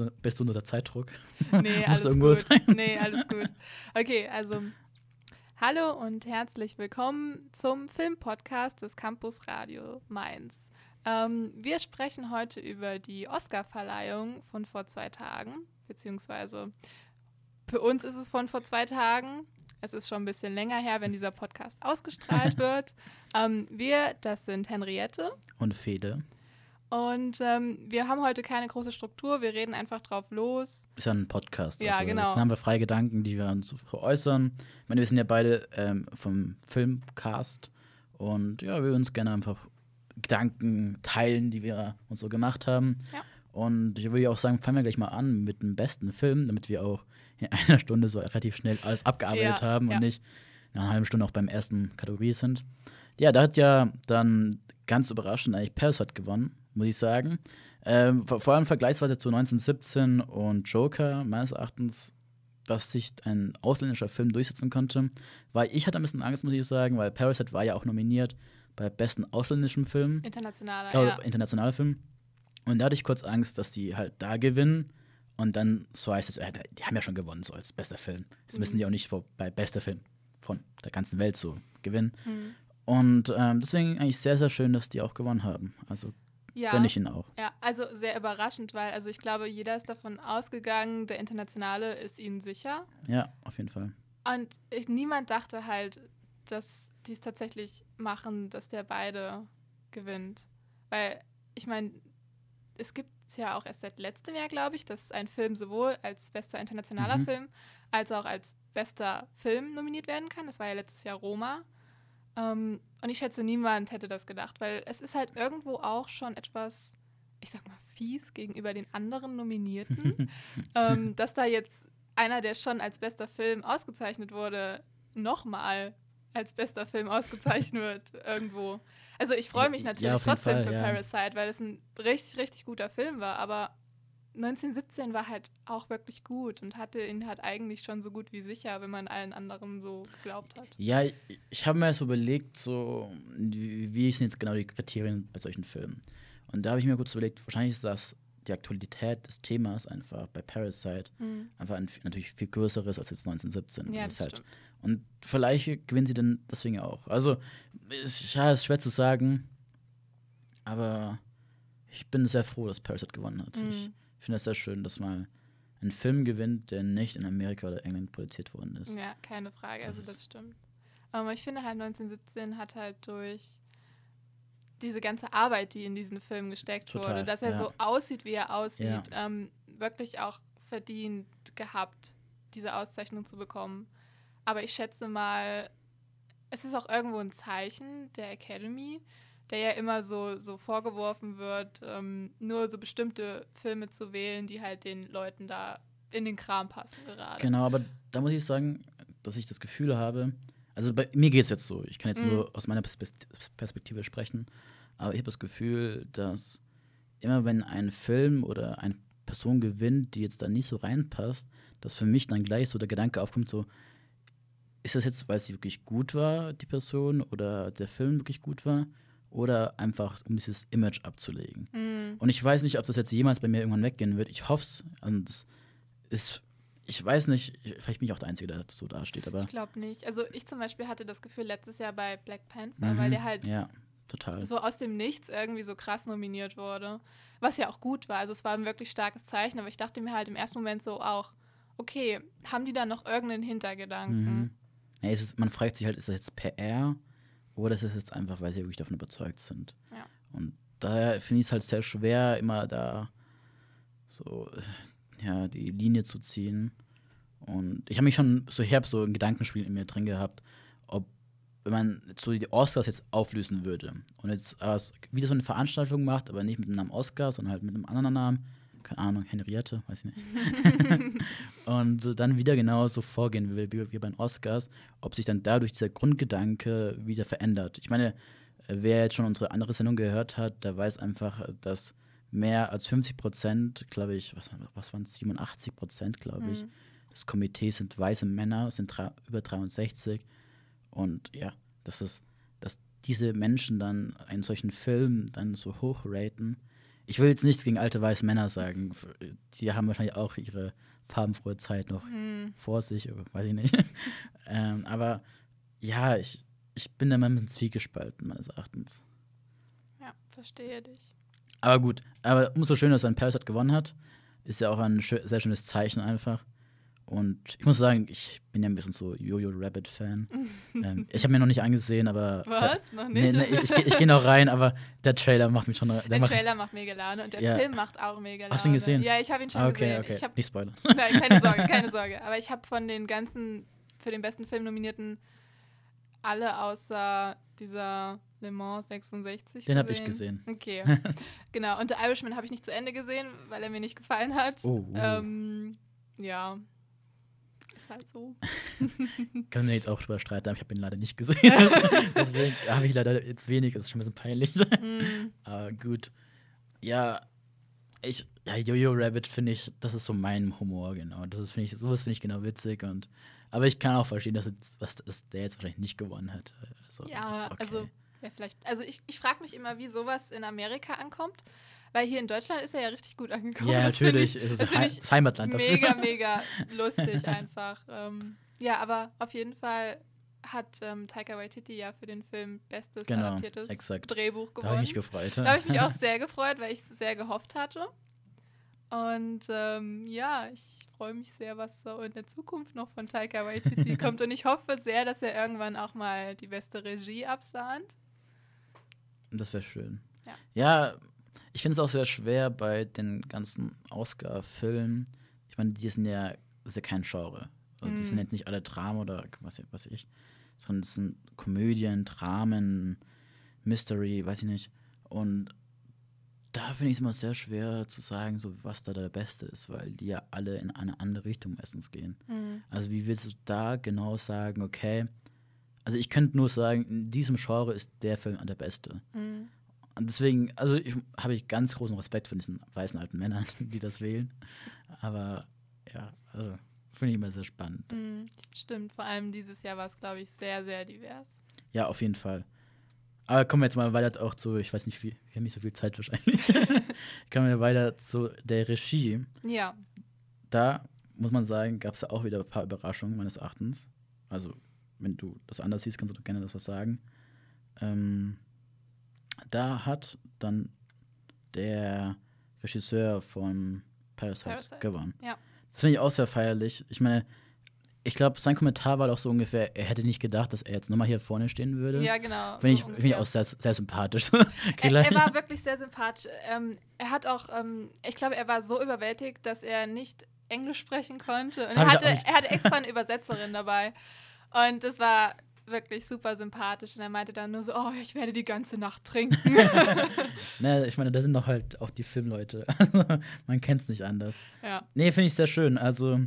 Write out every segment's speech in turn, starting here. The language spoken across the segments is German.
du, bist du unter Zeitdruck? Nee, alles gut. Sein? Nee, alles gut. Okay, also hallo und herzlich willkommen zum Filmpodcast des Campus Radio Mainz. Ähm, wir sprechen heute über die Oscar-Verleihung von vor zwei Tagen, beziehungsweise für uns ist es von vor zwei Tagen. Es ist schon ein bisschen länger her, wenn dieser Podcast ausgestrahlt wird. Ähm, wir, das sind Henriette. Und Fede. Und ähm, wir haben heute keine große Struktur, wir reden einfach drauf los. Ist ja ein Podcast. Ja, also, genau. Dann haben wir freie Gedanken, die wir uns äußern. Ich meine, wir sind ja beide ähm, vom Filmcast und ja, wir würden uns gerne einfach Gedanken teilen, die wir uns so gemacht haben. Ja. Und ich würde auch sagen, fangen wir gleich mal an mit dem besten Film, damit wir auch in einer Stunde so relativ schnell alles abgearbeitet Ja, haben ja. und nicht nach einer halben Stunde auch beim ersten Kategorie sind. Ja, da hat ja dann ganz überraschend eigentlich Parasite gewonnen, muss ich sagen. Ähm, vor, allem vergleichsweise zu 1917 und Joker, meines Erachtens, dass sich ein ausländischer Film durchsetzen konnte. Weil ich hatte ein bisschen Angst, muss ich sagen, weil Parasite war ja auch nominiert bei besten ausländischen Film Internationaler, äh, ja. internationaler Film. Und da hatte ich kurz Angst, dass die halt da gewinnen. Und dann so heißt es, äh, die haben ja schon gewonnen, so als bester Film. Jetzt müssen Mhm. die auch nicht bei bester Film von der ganzen Welt so gewinnen. Hm. Und ähm, deswegen eigentlich sehr, sehr schön, dass die auch gewonnen haben. Also Ja. gönne ich ihnen auch. Ja, also sehr überraschend, weil also ich glaube, jeder ist davon ausgegangen, der Internationale ist ihnen sicher. Ja, auf jeden Fall. Und ich, niemand dachte halt, dass die es tatsächlich machen, dass der beide gewinnt. Weil, ich meine, es gibt es ja auch erst seit letztem Jahr, glaube ich, dass ein Film sowohl als bester internationaler Mhm. Film als auch als bester Film nominiert werden kann. Das war ja letztes Jahr Roma. Ähm, und ich schätze, niemand hätte das gedacht, weil es ist halt irgendwo auch schon etwas, ich sag mal, fies gegenüber den anderen Nominierten, ähm, dass da jetzt einer, der schon als bester Film ausgezeichnet wurde, nochmal als bester Film ausgezeichnet wird irgendwo. Also ich freue mich Ja, natürlich jeden trotzdem Fall, für ja. Parasite, weil es ein richtig, richtig guter Film war, aber 1917 war halt auch wirklich gut und hatte ihn halt eigentlich schon so gut wie sicher, wenn man allen anderen so geglaubt hat. Ja, ich, ich habe mir so überlegt, so, wie, wie sind jetzt genau die Kriterien bei solchen Filmen? Und da habe ich mir kurz überlegt, wahrscheinlich ist das die Aktualität des Themas einfach bei Parasite einfach ein natürlich viel größeres als jetzt 1917. Ja, Das das halt, und vielleicht gewinnen sie dann deswegen auch. Also, ist, ja, ist schwer zu sagen, aber ich bin sehr froh, dass Parasite gewonnen hat. Ich Mhm. finde es sehr schön, dass mal ein Film gewinnt, der nicht in Amerika oder England produziert worden ist. Ja, keine Frage, Das also das stimmt. Aber ich finde halt 1917 hat halt durch diese ganze Arbeit, die in diesen Film gesteckt Total, wurde, dass er ja. so aussieht, wie er aussieht, ähm, wirklich auch verdient gehabt, diese Auszeichnung zu bekommen. Aber ich schätze mal, es ist auch irgendwo ein Zeichen der Academy, der ja immer so, so vorgeworfen wird, ähm, nur so bestimmte Filme zu wählen, die halt den Leuten da in den Kram passen gerade. Genau, aber da muss ich sagen, dass ich das Gefühl habe, also bei mir geht es jetzt so, ich kann jetzt Mhm. nur aus meiner Pers- Perspektive sprechen, aber ich habe das Gefühl, dass immer wenn ein Film oder eine Person gewinnt, die jetzt da nicht so reinpasst, dass für mich dann gleich so der Gedanke aufkommt, so, ist das jetzt, weil sie wirklich gut war, die Person, oder der Film wirklich gut war, oder einfach um dieses Image abzulegen. Mhm. Und ich weiß nicht, ob das jetzt jemals bei mir irgendwann weggehen wird. Ich hoffe es. Und das ist, ich weiß nicht, ich- vielleicht bin ich auch der Einzige, der so dasteht, aber. Ich glaube nicht. Also ich zum Beispiel hatte das Gefühl letztes Jahr bei Black Panther, Mhm, weil der halt Ja, total. so aus dem Nichts irgendwie so krass nominiert wurde. Was ja auch gut war. Also es war ein wirklich starkes Zeichen, aber ich dachte mir halt im ersten Moment so auch, okay, haben die da noch irgendeinen Hintergedanken? Mhm. Ja, ist, man fragt sich halt, ist das jetzt PR oder ist das jetzt einfach, weil sie wirklich davon überzeugt sind? Ja. Und daher finde ich es halt sehr schwer, immer da so ja, die Linie zu ziehen. Und ich habe mich schon so herb so ein Gedankenspiel in mir drin gehabt, ob wenn man so die Oscars jetzt auflösen würde und jetzt äh, wieder so eine Veranstaltung macht, aber nicht mit dem Namen Oscar, sondern halt mit einem anderen Namen, keine Ahnung, Henriette, weiß ich nicht. und dann wieder genauso vorgehen wie, wie, wie bei den Oscars, ob sich dann dadurch dieser Grundgedanke wieder verändert. Ich meine, wer jetzt schon unsere andere Sendung gehört hat, der weiß einfach, dass mehr als 50 Prozent, glaube ich, was, was waren es, 87 Prozent, glaube ich, Mhm. des Komitees sind weiße Männer, sind über 63. Und ja, das ist, dass diese Menschen dann einen solchen Film dann so hoch raten. Ich will jetzt nichts gegen alte weiße Männer sagen. Die haben wahrscheinlich auch ihre farbenfrohe Zeit noch mhm. vor sich, weiß ich nicht. ähm, aber ja, ich, ich bin da mal ein bisschen zwiegespalten, meines Erachtens. Ja, verstehe dich. Aber gut, aber umso schöner, dass ein Parasite gewonnen hat. Ist ja auch ein sehr schönes Zeichen einfach. Und ich muss sagen, ich bin ja ein bisschen so Jojo Rabbit Fan. ähm, ich habe mir noch nicht angesehen, aber was noch nicht? Nee, nee, ich, ich gehe noch rein, aber der Trailer macht mich schon. Der, der Trailer macht mega Laune und der ja. Film macht auch mega Laune. Hast du ihn gesehen? Ja, ich habe ihn schon okay, gesehen. Okay, ich hab, nicht spoilern. Nein, keine Sorge, keine Sorge. Aber ich habe von den ganzen für den besten Film nominierten alle außer dieser Le Mans 66 Den habe ich gesehen. Okay, genau. Und The Irishman habe ich nicht zu Ende gesehen, weil er mir nicht gefallen hat. Oh, oh. Ähm, ja, halt so. Können wir jetzt auch drüber streiten, aber ich habe ihn leider nicht gesehen. Deswegen habe ich leider jetzt wenig, das ist schon ein bisschen peinlich. Mm. aber gut. Ja, ich, ja, Jojo Rabbit finde ich, das ist so mein Humor, genau. Das ist, finde ich, sowas finde ich genau witzig und aber ich kann auch verstehen, dass, jetzt, was, dass der jetzt wahrscheinlich nicht gewonnen hätte. Also, ja, okay. also ja, vielleicht. Also ich, ich frage mich immer, wie sowas in Amerika ankommt. Weil hier in Deutschland ist er ja richtig gut angekommen. Ja, natürlich. Ich, ist das, He das Heimatland dafür. Mega, mega lustig einfach. ähm, ja, aber auf jeden Fall hat ähm, Taika Waititi ja für den Film bestes genau, adaptiertes exakt. Drehbuch gewonnen. Da habe ich mich gefreut. Da habe ich mich auch sehr gefreut, weil ich es sehr gehofft hatte. Und ähm, ja, ich freue mich sehr, was so in der Zukunft noch von Taika Waititi kommt. Und ich hoffe sehr, dass er irgendwann auch mal die beste Regie absahnt. Das wäre schön. Ja, ja ich finde es auch sehr schwer bei den ganzen Oscar-Filmen. Ich meine, die sind ja, das ist ja kein Genre. Also, Die sind mhm. jetzt nicht alle Drama oder was, was ich, sondern es sind Komödien, Dramen, Mystery, weiß ich nicht. Und da finde ich es immer sehr schwer zu sagen, so was da der Beste ist, weil die ja alle in eine andere Richtung meistens gehen. Mhm. Also wie willst du da genau sagen, okay, also ich könnte nur sagen, in diesem Genre ist der Film der beste. Mhm. Und deswegen, also ich habe ich ganz großen Respekt für diesen weißen alten Männern, die das wählen. Aber ja, also finde ich immer sehr spannend. Mhm, stimmt, vor allem dieses Jahr war es, glaube ich, sehr, sehr divers. Ja, auf jeden Fall. Aber kommen wir jetzt mal weiter auch zu, ich weiß nicht, wie, wir haben nicht so viel Zeit wahrscheinlich. kommen wir weiter zu der Regie. Ja. Da muss man sagen, gab es ja auch wieder ein paar Überraschungen meines Erachtens. Also, wenn du das anders siehst, kannst du doch gerne das was sagen. Ähm, da hat dann der Regisseur von Parasite, Parasite. gewonnen. Ja. Das finde ich auch sehr feierlich. Ich meine, ich glaube, sein Kommentar war doch so ungefähr, er hätte nicht gedacht, dass er jetzt nochmal hier vorne stehen würde. Ja, genau. Finde so ich, find ich auch sehr, sehr sympathisch. er, er, war wirklich sehr sympathisch. Ähm, er hat auch, ähm, ich glaube, er war so überwältigt, dass er nicht Englisch sprechen konnte. Er hatte, er hatte extra eine Übersetzerin dabei. Und das war wirklich super sympathisch. Und er meinte dann nur so, oh, ich werde die ganze Nacht trinken. ne, ich meine, da sind doch halt auch die Filmleute. Also, man kennt es nicht anders. Ja. Nee, finde ich sehr schön. Also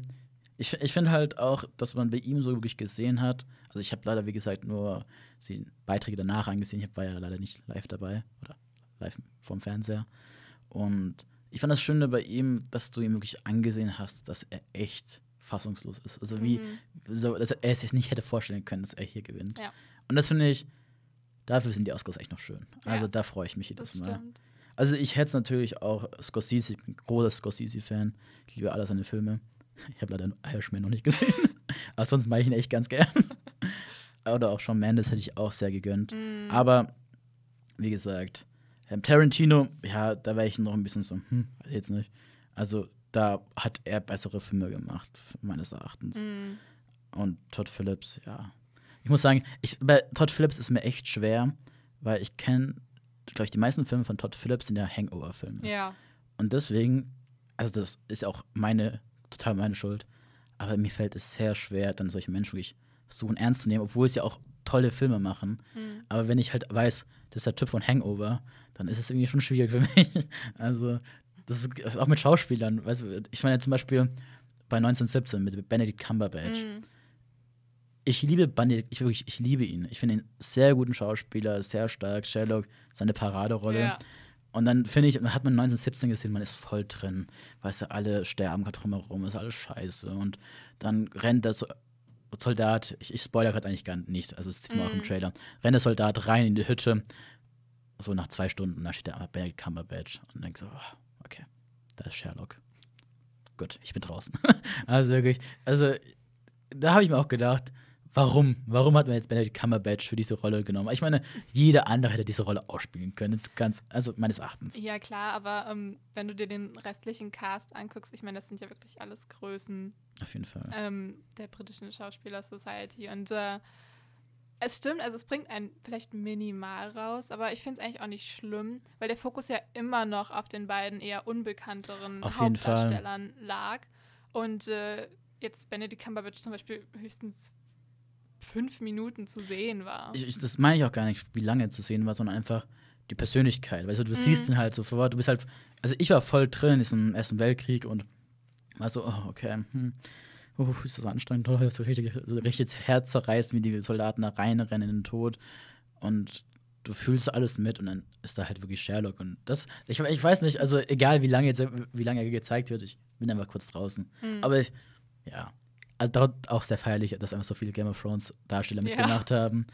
ich, ich finde halt auch, dass man bei ihm so wirklich gesehen hat. Also ich habe leider, wie gesagt, nur die Beiträge danach angesehen. Ich war ja leider nicht live dabei oder live vom Fernseher. Und ich fand das Schöne bei ihm, dass du ihm wirklich angesehen hast, dass er echt fassungslos ist. Also wie, mhm. so, dass er es sich nicht hätte vorstellen können, dass er hier gewinnt. Ja. Und das finde ich, dafür sind die Oscars echt noch schön. Also ja. da freue ich mich jedes Mal. Stimmt. Also ich hätte es natürlich auch Scorsese, ich bin ein großer Scorsese-Fan. Ich liebe alle seine Filme. Ich habe leider Irishman noch nicht gesehen. Aber sonst mache ich ihn echt ganz gern. Oder auch Shawn Mendes hätte ich auch sehr gegönnt. Mm. Aber wie gesagt, Tarantino, ja, da wäre ich noch ein bisschen so, hm, jetzt nicht. Also da hat er bessere Filme gemacht, meines Erachtens. Mm. Und Todd Phillips, ja. Ich muss sagen, ich, bei Todd Phillips ist mir echt schwer, weil ich kenne, glaube ich, die meisten Filme von Todd Phillips sind ja Hangover-Filme. Ja. Und deswegen, also das ist auch meine total meine Schuld. Aber mir fällt es sehr schwer, dann solche Menschen wirklich versuchen ernst zu nehmen, obwohl sie ja auch tolle Filme machen. Mhm. Aber wenn ich halt weiß, das ist der Typ von Hangover, dann ist es irgendwie schon schwierig für mich. Also, das ist auch mit Schauspielern. Weißt du, ich meine zum Beispiel bei 1917 mit Benedict Cumberbatch. Mhm. Ich liebe Benedict, ich, wirklich, ich liebe ihn. Ich finde ihn sehr guten Schauspieler, sehr stark. Sherlock, seine Paraderolle. Ja. Und dann finde ich, hat man 1917 gesehen, man ist voll drin. Weißt du, alle sterben gerade drumherum, ist alles scheiße. Und dann rennt der Soldat, ich, ich spoilere gerade eigentlich gar nichts, also das sieht man mm. auch im mhm. Trailer, rennt der Soldat rein in die Hütte so nach zwei Stunden, da steht da Benedict Cumberbatch und denkst so, oh, da ist Sherlock. Gut, ich bin draußen. also wirklich, also da habe ich mir auch gedacht, warum? Warum hat man jetzt Benedict Cumberbatch für diese Rolle genommen? Ich meine, jeder andere hätte diese Rolle ausspielen können. Ganz, also meines Erachtens. Ja, klar, aber ähm, wenn du dir den restlichen Cast anguckst, ich meine, das sind ja wirklich alles Größen. Auf jeden Fall. Ähm, der britischen Schauspieler Society. Und äh, es stimmt, also es bringt einen vielleicht minimal raus, aber ich finde es eigentlich auch nicht schlimm, weil der Fokus ja immer noch auf den beiden eher unbekannteren Auf. Hauptdarstellern lag. Und äh, jetzt Benedict Cumberbatch zum Beispiel höchstens fünf Minuten zu sehen war. Ich, ich, das meine ich auch gar nicht, wie lange zu sehen war, sondern einfach die Persönlichkeit. Weißt du, du Mhm. siehst ihn halt sofort, du bist halt, also ich war voll drin in diesem Ersten Weltkrieg und war so, oh, okay, hm. Uh, ist das anstrengend, oh, so richtig, so richtig das Herz zerreißt, wie die Soldaten da reinrennen in den Tod. Und du fühlst alles mit und dann ist da halt wirklich Sherlock. Und das, ich, ich weiß nicht, also egal wie lange jetzt, wie lange er gezeigt wird, ich bin einfach kurz draußen. Mhm. Aber ich, ja, also dort auch sehr feierlich, dass einfach so viele Game of Thrones Darsteller Ja. mitgemacht haben.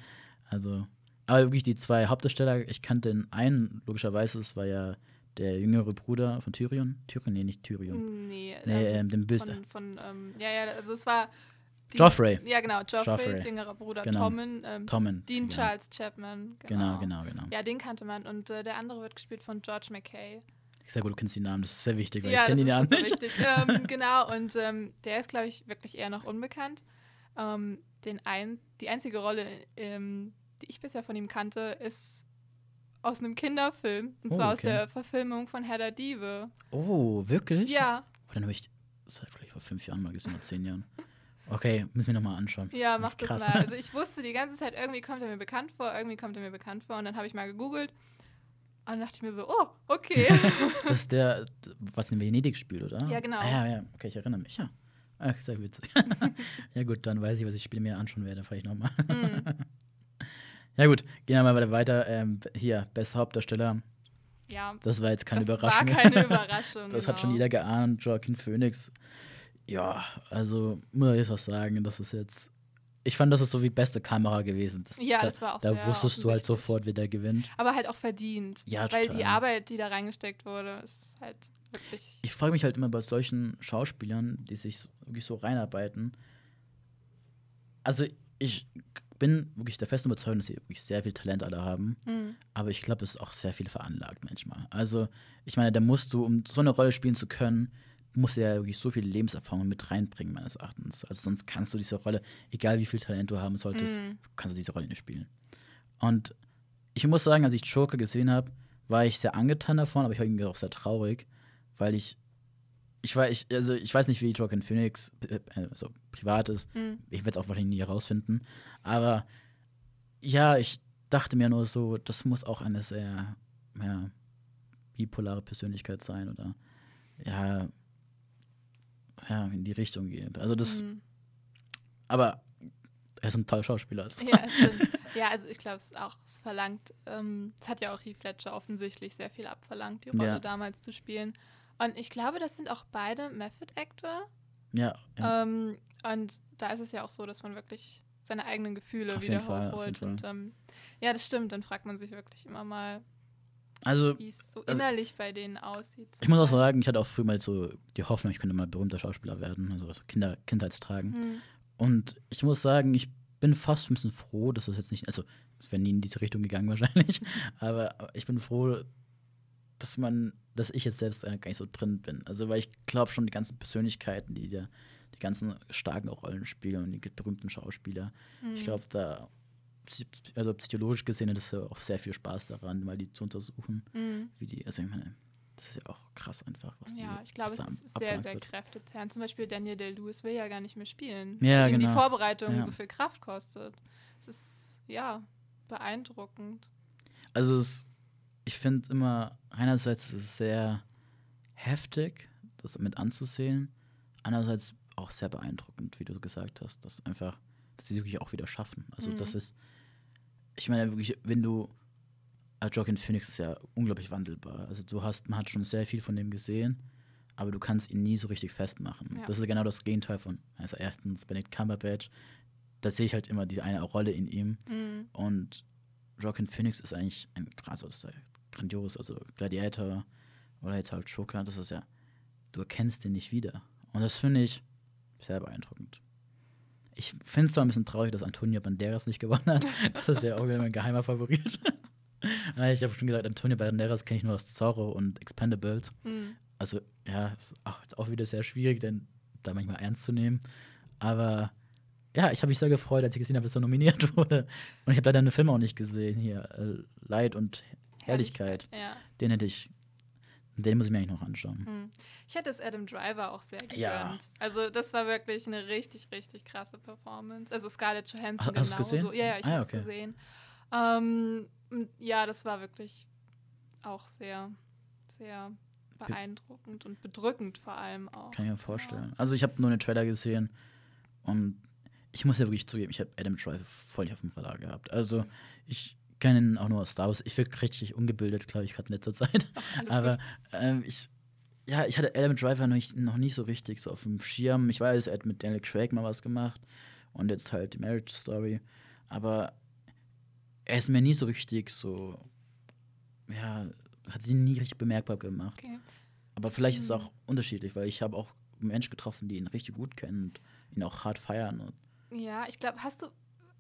Also, aber wirklich die zwei Hauptdarsteller, ich kannte den einen, logischerweise, es war ja der jüngere Bruder von Tyrion. Tyrion, nee, nicht Tyrion. Nee, Nee, ähm, den Böse. von, von ähm, ja, ja, also es war die- Joffrey. Ja, genau, Joffreys Joffrey. jüngerer Bruder Genau. Tommen, ähm, Tommen. Dean ja. Charles Chapman. Genau, genau, genau. Ja, den kannte man und äh, der andere wird gespielt von George McKay. Sehr gut, du kennst die Namen, das ist sehr wichtig, weil ja, ich kenne die Namen nicht. ähm, genau, und ähm, der ist, glaube ich, wirklich eher noch unbekannt. Ähm, den ein, die einzige Rolle, ähm, die ich bisher von ihm kannte, ist aus einem Kinderfilm. Und Oh, zwar aus okay. der Verfilmung von Herr der Diebe. Oh, wirklich? Ja, Oh, dann habe ich das hat vielleicht vor fünf Jahren mal gesehen, oder zehn Jahren. Okay, müssen wir nochmal anschauen. ja, mach das mal. Also ich wusste die ganze Zeit, irgendwie kommt er mir bekannt vor, irgendwie kommt er mir bekannt vor. Und dann habe ich mal gegoogelt. Und dann dachte ich mir so, oh, okay. Das ist der, was in Venedig spielt, oder? Ja, genau. Ah, ja, ja, okay, ich erinnere mich, ja. Ah, sehr witzig. ja, gut, dann weiß ich, was ich Spiel mir anschauen werde, vielleicht nochmal. Mhm. Ja, gut, gehen wir mal weiter. Ähm, hier, bester Hauptdarsteller. Ja, Das war jetzt keine das Überraschung. war keine Überraschung. das hat genau. schon jeder geahnt. Joaquin Phoenix. Ja, also, muss ich jetzt was sagen, das ist jetzt. Ich fand, das ist so wie beste Kamera gewesen. Das, Ja, da, das war auch Da wusstest du halt sofort, wer der gewinnt. Aber halt auch verdient. Ja, Weil total. die Arbeit, die da reingesteckt wurde, ist halt wirklich. Ich frage mich halt immer bei solchen Schauspielern, die sich wirklich so reinarbeiten. Also, ich bin wirklich der festen Überzeugung, dass sie wirklich sehr viel Talent alle haben. Mhm. Aber ich glaube, es ist auch sehr viel veranlagt manchmal. Also, ich meine, da musst du, um so eine Rolle spielen zu können, musst du ja wirklich so viel Lebenserfahrung mit reinbringen, meines Erachtens. Also, sonst kannst du diese Rolle, egal wie viel Talent du haben solltest, Mhm. kannst du diese Rolle nicht spielen. Und ich muss sagen, als ich Joker gesehen habe, war ich sehr angetan davon, aber ich war irgendwie auch sehr traurig, weil ich. Ich, war, ich, also ich weiß nicht, wie Joaquin Phoenix äh, also privat ist. Mhm. Ich werde es auch wahrscheinlich nie herausfinden. Aber ja, ich dachte mir nur so, das muss auch eine sehr ja, bipolare Persönlichkeit sein oder ja, ja, in die Richtung geht. Also das, Mhm. aber er ist ein toller Schauspieler. Also. Ja, stimmt. ja, also ich glaube, es auch es verlangt. Ähm, es hat ja auch Heath Ledger offensichtlich sehr viel abverlangt, die Rolle Ja. damals zu spielen. Und ich glaube, das sind auch beide Method Actor. Ja, ja. Ähm, und da ist es ja auch so, dass man wirklich seine eigenen Gefühle Auf wieder Fall, hochholt. Und ähm, ja, das stimmt. Dann fragt man sich wirklich immer mal, also wie es so also- innerlich bei denen aussieht. ich muss auch sagen, ich hatte auch früher mal so die Hoffnung, ich könnte mal berühmter Schauspieler werden, also so Kinder, Kindheitstagen. Hm. Und ich muss sagen, ich bin fast ein bisschen froh, dass das jetzt nicht, also es wäre nie in diese Richtung gegangen wahrscheinlich, aber ich bin froh, dass man, dass ich jetzt selbst gar nicht so drin bin. Also weil ich glaube schon die ganzen Persönlichkeiten, die da, die ganzen starken Rollen spielen und die berühmten Schauspieler, Hm. ich glaube da, also psychologisch gesehen, das ist ja auch sehr viel Spaß daran, mal die zu untersuchen, Hm. wie die, also ich meine, das ist ja auch krass einfach, was die, Ja, ich glaube, es ist sehr, sehr wird. kräftezehrend. Zum Beispiel Daniel Day-Lewis will ja gar nicht mehr spielen. Ja, weil genau. die Vorbereitung Ja. so viel Kraft kostet. Es ist, ja, beeindruckend. Also es, ich finde immer, einerseits ist es sehr heftig, das mit anzusehen, andererseits auch sehr beeindruckend, wie du gesagt hast, dass einfach, dass sie es wirklich auch wieder schaffen. Also Mhm. das ist, ich meine wirklich, wenn du, also Joaquin Phoenix ist ja unglaublich wandelbar. Also du hast, man hat schon sehr viel von dem gesehen, aber du kannst ihn nie so richtig festmachen. Ja. Das ist genau das Gegenteil von, also erstens Benedict Cumberbatch, da sehe ich halt immer diese eine Rolle in ihm Mhm. und Joaquin Phoenix ist eigentlich ein also grandios, also Gladiator oder jetzt halt Joker, das ist ja, du erkennst den nicht wieder. Und das finde ich sehr beeindruckend. Ich finde es zwar ein bisschen traurig, dass Antonio Banderas nicht gewonnen hat. Das ist ja auch wieder mein geheimer Favorit. ich habe schon gesagt, Antonio Banderas kenne ich nur aus Zorro und Expendables. Mhm. Also, ja, ist auch, ist auch wieder sehr schwierig, denn da manchmal ernst zu nehmen. Aber ja, ich habe mich sehr gefreut, als ich gesehen habe, dass er nominiert wurde. Und ich habe leider den Film auch nicht gesehen hier. Äh, Leid und Herrlichkeit. Herrlichkeit ja. Den hätte ich den muss ich mir eigentlich noch anschauen. Hm. Ich hätte es Adam Driver auch sehr gegönnt. Ja. Also, das war wirklich eine richtig, richtig krasse Performance. Also, Scarlett Johansson Hast genauso. Gesehen? Ja, ja, ich ah, habe es okay. gesehen. Ähm, ja, das war wirklich auch sehr, sehr beeindruckend und bedrückend vor allem auch. Kann ich mir vorstellen. Ja. Also, ich habe nur einen Trailer gesehen und ich muss ja wirklich zugeben, ich habe Adam Driver voll nicht auf dem Radar gehabt. Also, ich kennen auch nur aus Star Wars. Ich wirke richtig ungebildet, glaube ich, gerade in letzter Zeit. Ach, Aber ähm, ich, ja, ich hatte Element Driver noch nicht, noch nicht so richtig so auf dem Schirm. Ich weiß, er hat mit Daniel Craig mal was gemacht und jetzt halt die Marriage Story. Aber er ist mir nie so richtig so, ja, hat sie nie richtig bemerkbar gemacht. Okay. Aber vielleicht hm. ist es hm. auch unterschiedlich, weil ich habe auch Menschen getroffen, die ihn richtig gut kennen und ihn auch hart feiern. Ja, ich glaube, hast du,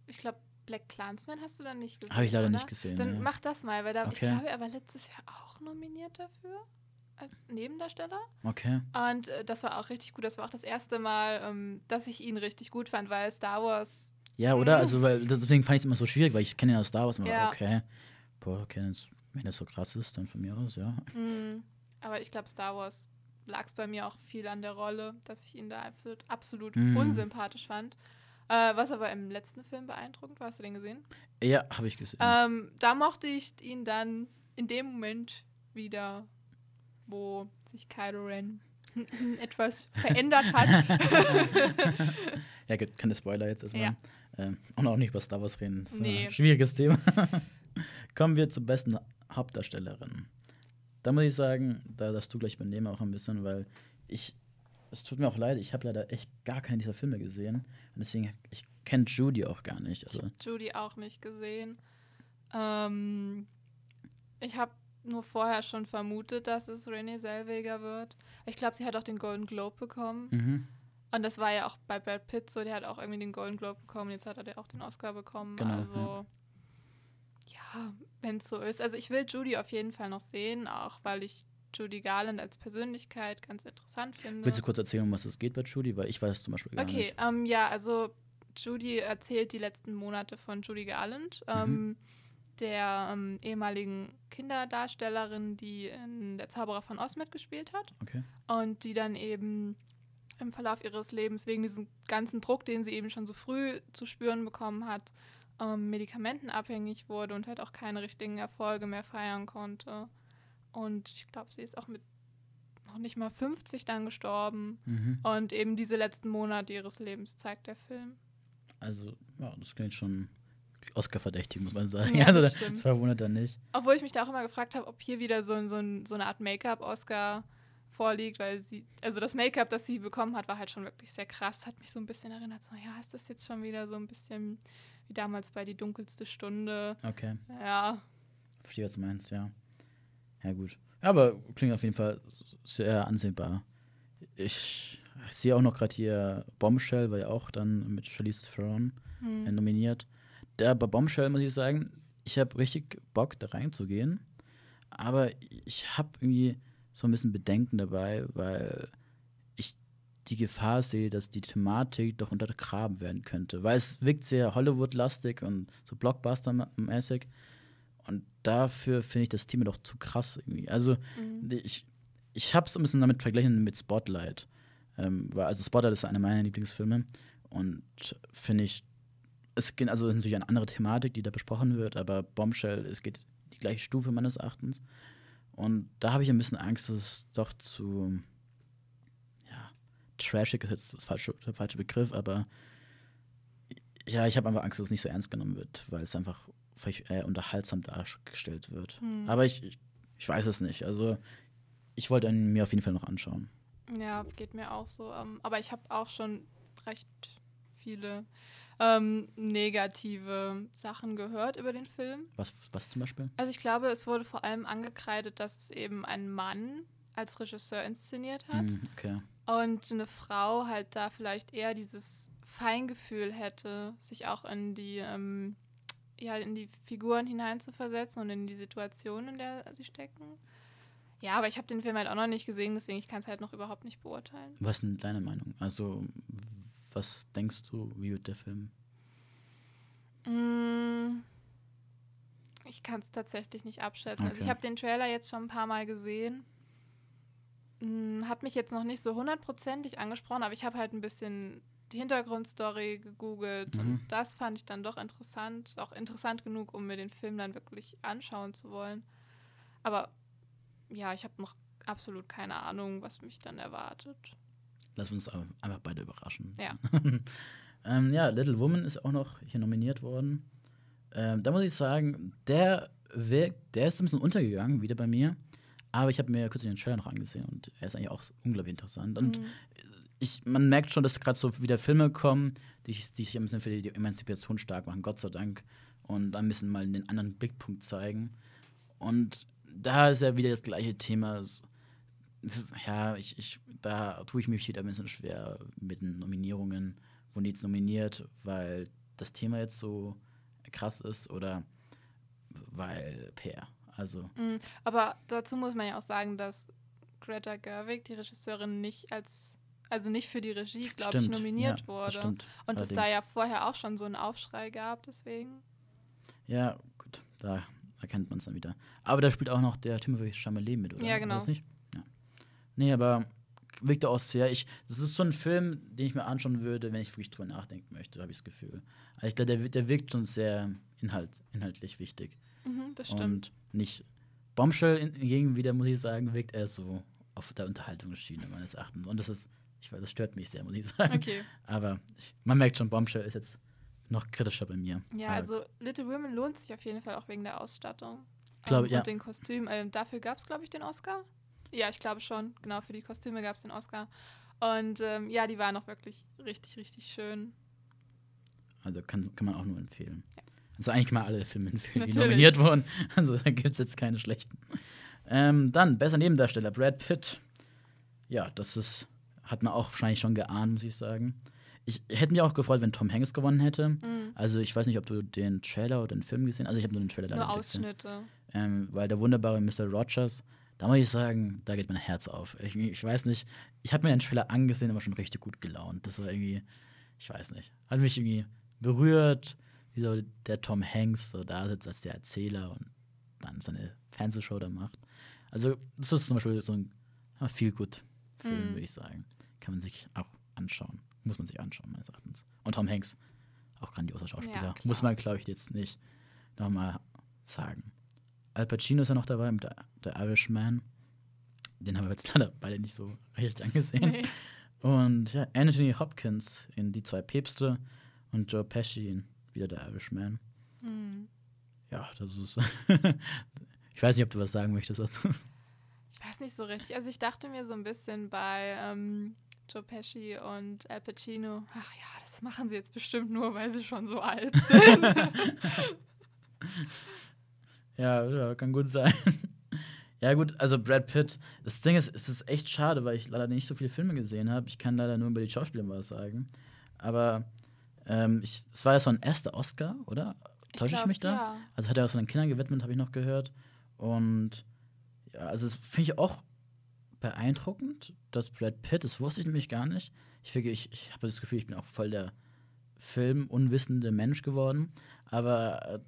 ich glaube, Black Clansman hast du dann nicht gesehen? Habe ich leider oder? nicht gesehen. Dann nee. mach das mal, weil da, okay. ich glaube, er war letztes Jahr auch nominiert dafür als Nebendarsteller. Okay. Und äh, das war auch richtig gut. Das war auch das erste Mal, ähm, dass ich ihn richtig gut fand, weil Star Wars. Ja, oder? Mhm. Also, weil deswegen fand ich es immer so schwierig, weil ich kenne ihn aus Star Wars immer. Ja. Okay. Boah, okay, wenn das so krass ist, dann von mir aus, ja. Mhm. Aber ich glaube, Star Wars lag es bei mir auch viel an der Rolle, dass ich ihn da absolut, absolut mhm. unsympathisch fand. Äh, was aber im letzten Film beeindruckend war, hast du den gesehen? Ja, habe ich gesehen. Ähm, da mochte ich ihn dann in dem Moment wieder, wo sich Kylo Ren etwas verändert hat. ja, keine Spoiler jetzt erstmal. Ja. Ähm, und auch nicht über Star Wars reden. Das ist nee. ein schwieriges Thema. Kommen wir zur besten Hauptdarstellerin. Da muss ich sagen, da darfst du gleich übernehmen auch ein bisschen, weil ich es tut mir auch leid, ich habe leider echt gar keine dieser Filme gesehen. Und deswegen, ich kenne Judy auch gar nicht. Also. Ich habe Judy auch nicht gesehen. Ähm, ich habe nur vorher schon vermutet, dass es Renee Zellweger wird. Ich glaube, sie hat auch den Golden Globe bekommen. Mhm. Und das war ja auch bei Brad Pitt so, der hat auch irgendwie den Golden Globe bekommen, jetzt hat er auch den Oscar bekommen. Genau, also, ja, ja wenn es so ist. Also ich will Judy auf jeden Fall noch sehen, auch weil ich Judy Garland als Persönlichkeit ganz interessant finde. Willst du kurz erzählen, um was es geht bei Judy? Weil ich weiß zum Beispiel gar okay, nicht. Okay, ähm, ja, also Judy erzählt die letzten Monate von Judy Garland, mhm. ähm, der ähm, ehemaligen Kinderdarstellerin, die in Der Zauberer von Oz mitgespielt hat. Okay. Und die dann eben im Verlauf ihres Lebens wegen diesem ganzen Druck, den sie eben schon so früh zu spüren bekommen hat, ähm, medikamentenabhängig wurde und halt auch keine richtigen Erfolge mehr feiern konnte. Und ich glaube, sie ist auch mit noch nicht mal 50 dann gestorben. Mhm. Und eben diese letzten Monate ihres Lebens zeigt der Film. Also, ja, das klingt schon Oscar-verdächtig, muss man sagen. Ja, also, das, das verwundert dann nicht. Obwohl ich mich da auch immer gefragt habe, ob hier wieder so, so, so eine Art Make-up-Oscar vorliegt, weil sie, also das Make-up, das sie bekommen hat, war halt schon wirklich sehr krass. Hat mich so ein bisschen erinnert, so, ja, ist das jetzt schon wieder so ein bisschen wie damals bei Die dunkelste Stunde. Okay. Ja. Verstehe, was du meinst, ja. Ja, gut. Aber klingt auf jeden Fall sehr ansehbar. Ich sehe auch noch gerade hier Bombshell, war ja auch dann mit Charlize Theron hm. Äh, nominiert. Der bei Bombshell muss ich sagen, ich habe richtig Bock da reinzugehen, aber ich habe irgendwie so ein bisschen Bedenken dabei, weil ich die Gefahr sehe, dass die Thematik doch untergraben werden könnte, weil es wirkt sehr Hollywood-lastig und so Blockbuster-mäßig. Und dafür finde ich das Thema doch zu krass irgendwie. Also, mhm. ich, ich habe es ein bisschen damit verglichen mit Spotlight. Ähm, weil, also, Spotlight ist einer meiner Lieblingsfilme. Und finde ich, es geht, also, es ist natürlich eine andere Thematik, die da besprochen wird, aber Bombshell, es geht die gleiche Stufe meines Erachtens. Und da habe ich ein bisschen Angst, dass es doch zu, ja, trashig ist jetzt das falsche, der falsche Begriff, aber ja, ich habe einfach Angst, dass es nicht so ernst genommen wird, weil es einfach vielleicht eher unterhaltsam dargestellt wird. Hm. Aber ich, ich, ich, weiß es nicht. Also ich wollte ihn mir auf jeden Fall noch anschauen. Ja, geht mir auch so. Ähm, aber ich habe auch schon recht viele ähm, negative Sachen gehört über den Film. Was, was zum Beispiel? Also ich glaube, es wurde vor allem angekreidet, dass es eben ein Mann als Regisseur inszeniert hat. Mm, okay. Und eine Frau halt da vielleicht eher dieses Feingefühl hätte, sich auch in die, ähm, ja, in die Figuren hineinzuversetzen und in die Situation, in der sie stecken. Ja, aber ich habe den Film halt auch noch nicht gesehen, deswegen ich kann es halt noch überhaupt nicht beurteilen. Was ist denn deine Meinung? Also, was denkst du, wie wird der Film? Mm, ich kann es tatsächlich nicht abschätzen. Okay. Also ich habe den Trailer jetzt schon ein paar Mal gesehen. Mm, hat mich jetzt noch nicht so hundertprozentig angesprochen, aber ich habe halt ein bisschen die Hintergrundstory gegoogelt mhm. und das fand ich dann doch interessant. Auch interessant genug, um mir den Film dann wirklich anschauen zu wollen. Aber ja, ich habe noch absolut keine Ahnung, was mich dann erwartet. Lass uns einfach beide überraschen. Ja. ähm, ja, Little Woman ist auch noch hier nominiert worden. Ähm, da muss ich sagen, der wirkt, der ist ein bisschen untergegangen, wieder bei mir. Aber ich habe mir kürzlich den Trailer noch angesehen und er ist eigentlich auch unglaublich interessant. Und mhm. Ich, man merkt schon, dass gerade so wieder Filme kommen, die, die sich ein bisschen für die Emanzipation stark machen, Gott sei Dank. Und ein bisschen mal den anderen Blickpunkt zeigen. Und da ist ja wieder das gleiche Thema. Ja, ich, ich, da tue ich mich wieder ein bisschen schwer mit den Nominierungen. Wurden die nominiert, weil das Thema jetzt so krass ist oder weil PR. Also. Mhm, aber dazu muss man ja auch sagen, dass Greta Gerwig, die Regisseurin, nicht als also nicht für die Regie, glaube ich, nominiert ja, wurde. Und Allerdings. es da ja vorher auch schon so einen Aufschrei gab, deswegen. Ja, gut, da erkennt man es dann wieder. Aber da spielt auch noch der Timothy Chalamet mit, oder? Ja, genau. Weiß nicht? Ja. Nee, aber wirkt auch sehr. Ich, das ist so ein Film, den ich mir anschauen würde, wenn ich wirklich drüber nachdenken möchte, habe ich das Gefühl. Also ich glaube, der, der wirkt schon sehr inhalt, inhaltlich wichtig. Mhm, das stimmt. Und nicht Bombshell hingegen wieder, muss ich sagen, wirkt er so auf der Unterhaltungsschiene meines Erachtens. Und das ist, ich weiß, das stört mich sehr, muss ich sagen. Okay. Aber ich, man merkt schon, Bombshell ist jetzt noch kritischer bei mir. Ja, also Little Women lohnt sich auf jeden Fall auch wegen der Ausstattung. Glaube, ähm, ja. Und den Kostümen. Ähm, dafür gab es, glaube ich, den Oscar. Ja, ich glaube schon. Genau, für die Kostüme gab es den Oscar. Und ähm, ja, die waren auch wirklich richtig, richtig schön. Also kann, kann man auch nur empfehlen. Ja. Also eigentlich man alle Filme empfehlen, Natürlich. die nominiert wurden. Also da gibt es jetzt keine schlechten. Ähm, dann, besser Nebendarsteller, Brad Pitt. Ja, das ist, hat man auch wahrscheinlich schon geahnt, muss ich sagen ich hätte mich auch gefreut, wenn Tom Hanks gewonnen hätte. Mhm. Also ich weiß nicht, ob du den Trailer oder den Film gesehen hast. Also ich habe nur den Trailer leider Nur Ausschnitte. Ähm, weil der wunderbare Mr. Rogers, da muss ich sagen, da geht mein Herz auf. Ich, ich weiß nicht, ich habe mir den Trailer angesehen, aber schon richtig gut gelaunt. Das war irgendwie, ich weiß nicht, hat mich irgendwie berührt, wie so der Tom Hanks so da sitzt als der Erzähler und dann seine Fernsehshow da macht. Also das ist zum Beispiel so ein viel gut Film, mhm. würde ich sagen. Kann man sich auch anschauen. Muss man sich anschauen, meines Erachtens. Und Tom Hanks, auch grandioser Schauspieler. Ja, Muss man, glaube ich, jetzt nicht nochmal sagen. Al Pacino ist ja noch dabei mit der, der Irishman. Den haben wir jetzt leider beide nicht so richtig angesehen. Nee. Und ja, Anthony Hopkins in Die zwei Päpste und Joe Pesci in wieder der Irishman. Mhm. Ja, das ist. ich weiß nicht, ob du was sagen möchtest dazu. Ich weiß nicht so richtig. Also ich dachte mir so ein bisschen bei ähm, Joe Pesci und Al Pacino, ach ja, das machen sie jetzt bestimmt nur, weil sie schon so alt sind. ja, ja, kann gut sein. Ja, gut, also Brad Pitt. Das Ding ist, es ist echt schade, weil ich leider nicht so viele Filme gesehen habe. Ich kann leider nur über die Schauspieler was sagen. Aber ähm, ich, es war ja so ein erster Oscar, oder? Täusche ich, ich, mich da? Ja. Also hat er aus seinen Kindern gewidmet, habe ich noch gehört. Und ja, also das finde ich auch beeindruckend, dass Brad Pitt, das wusste ich nämlich gar nicht. Ich, ich, ich habe das Gefühl, ich bin auch voll der filmunwissende Mensch geworden. Aber äh,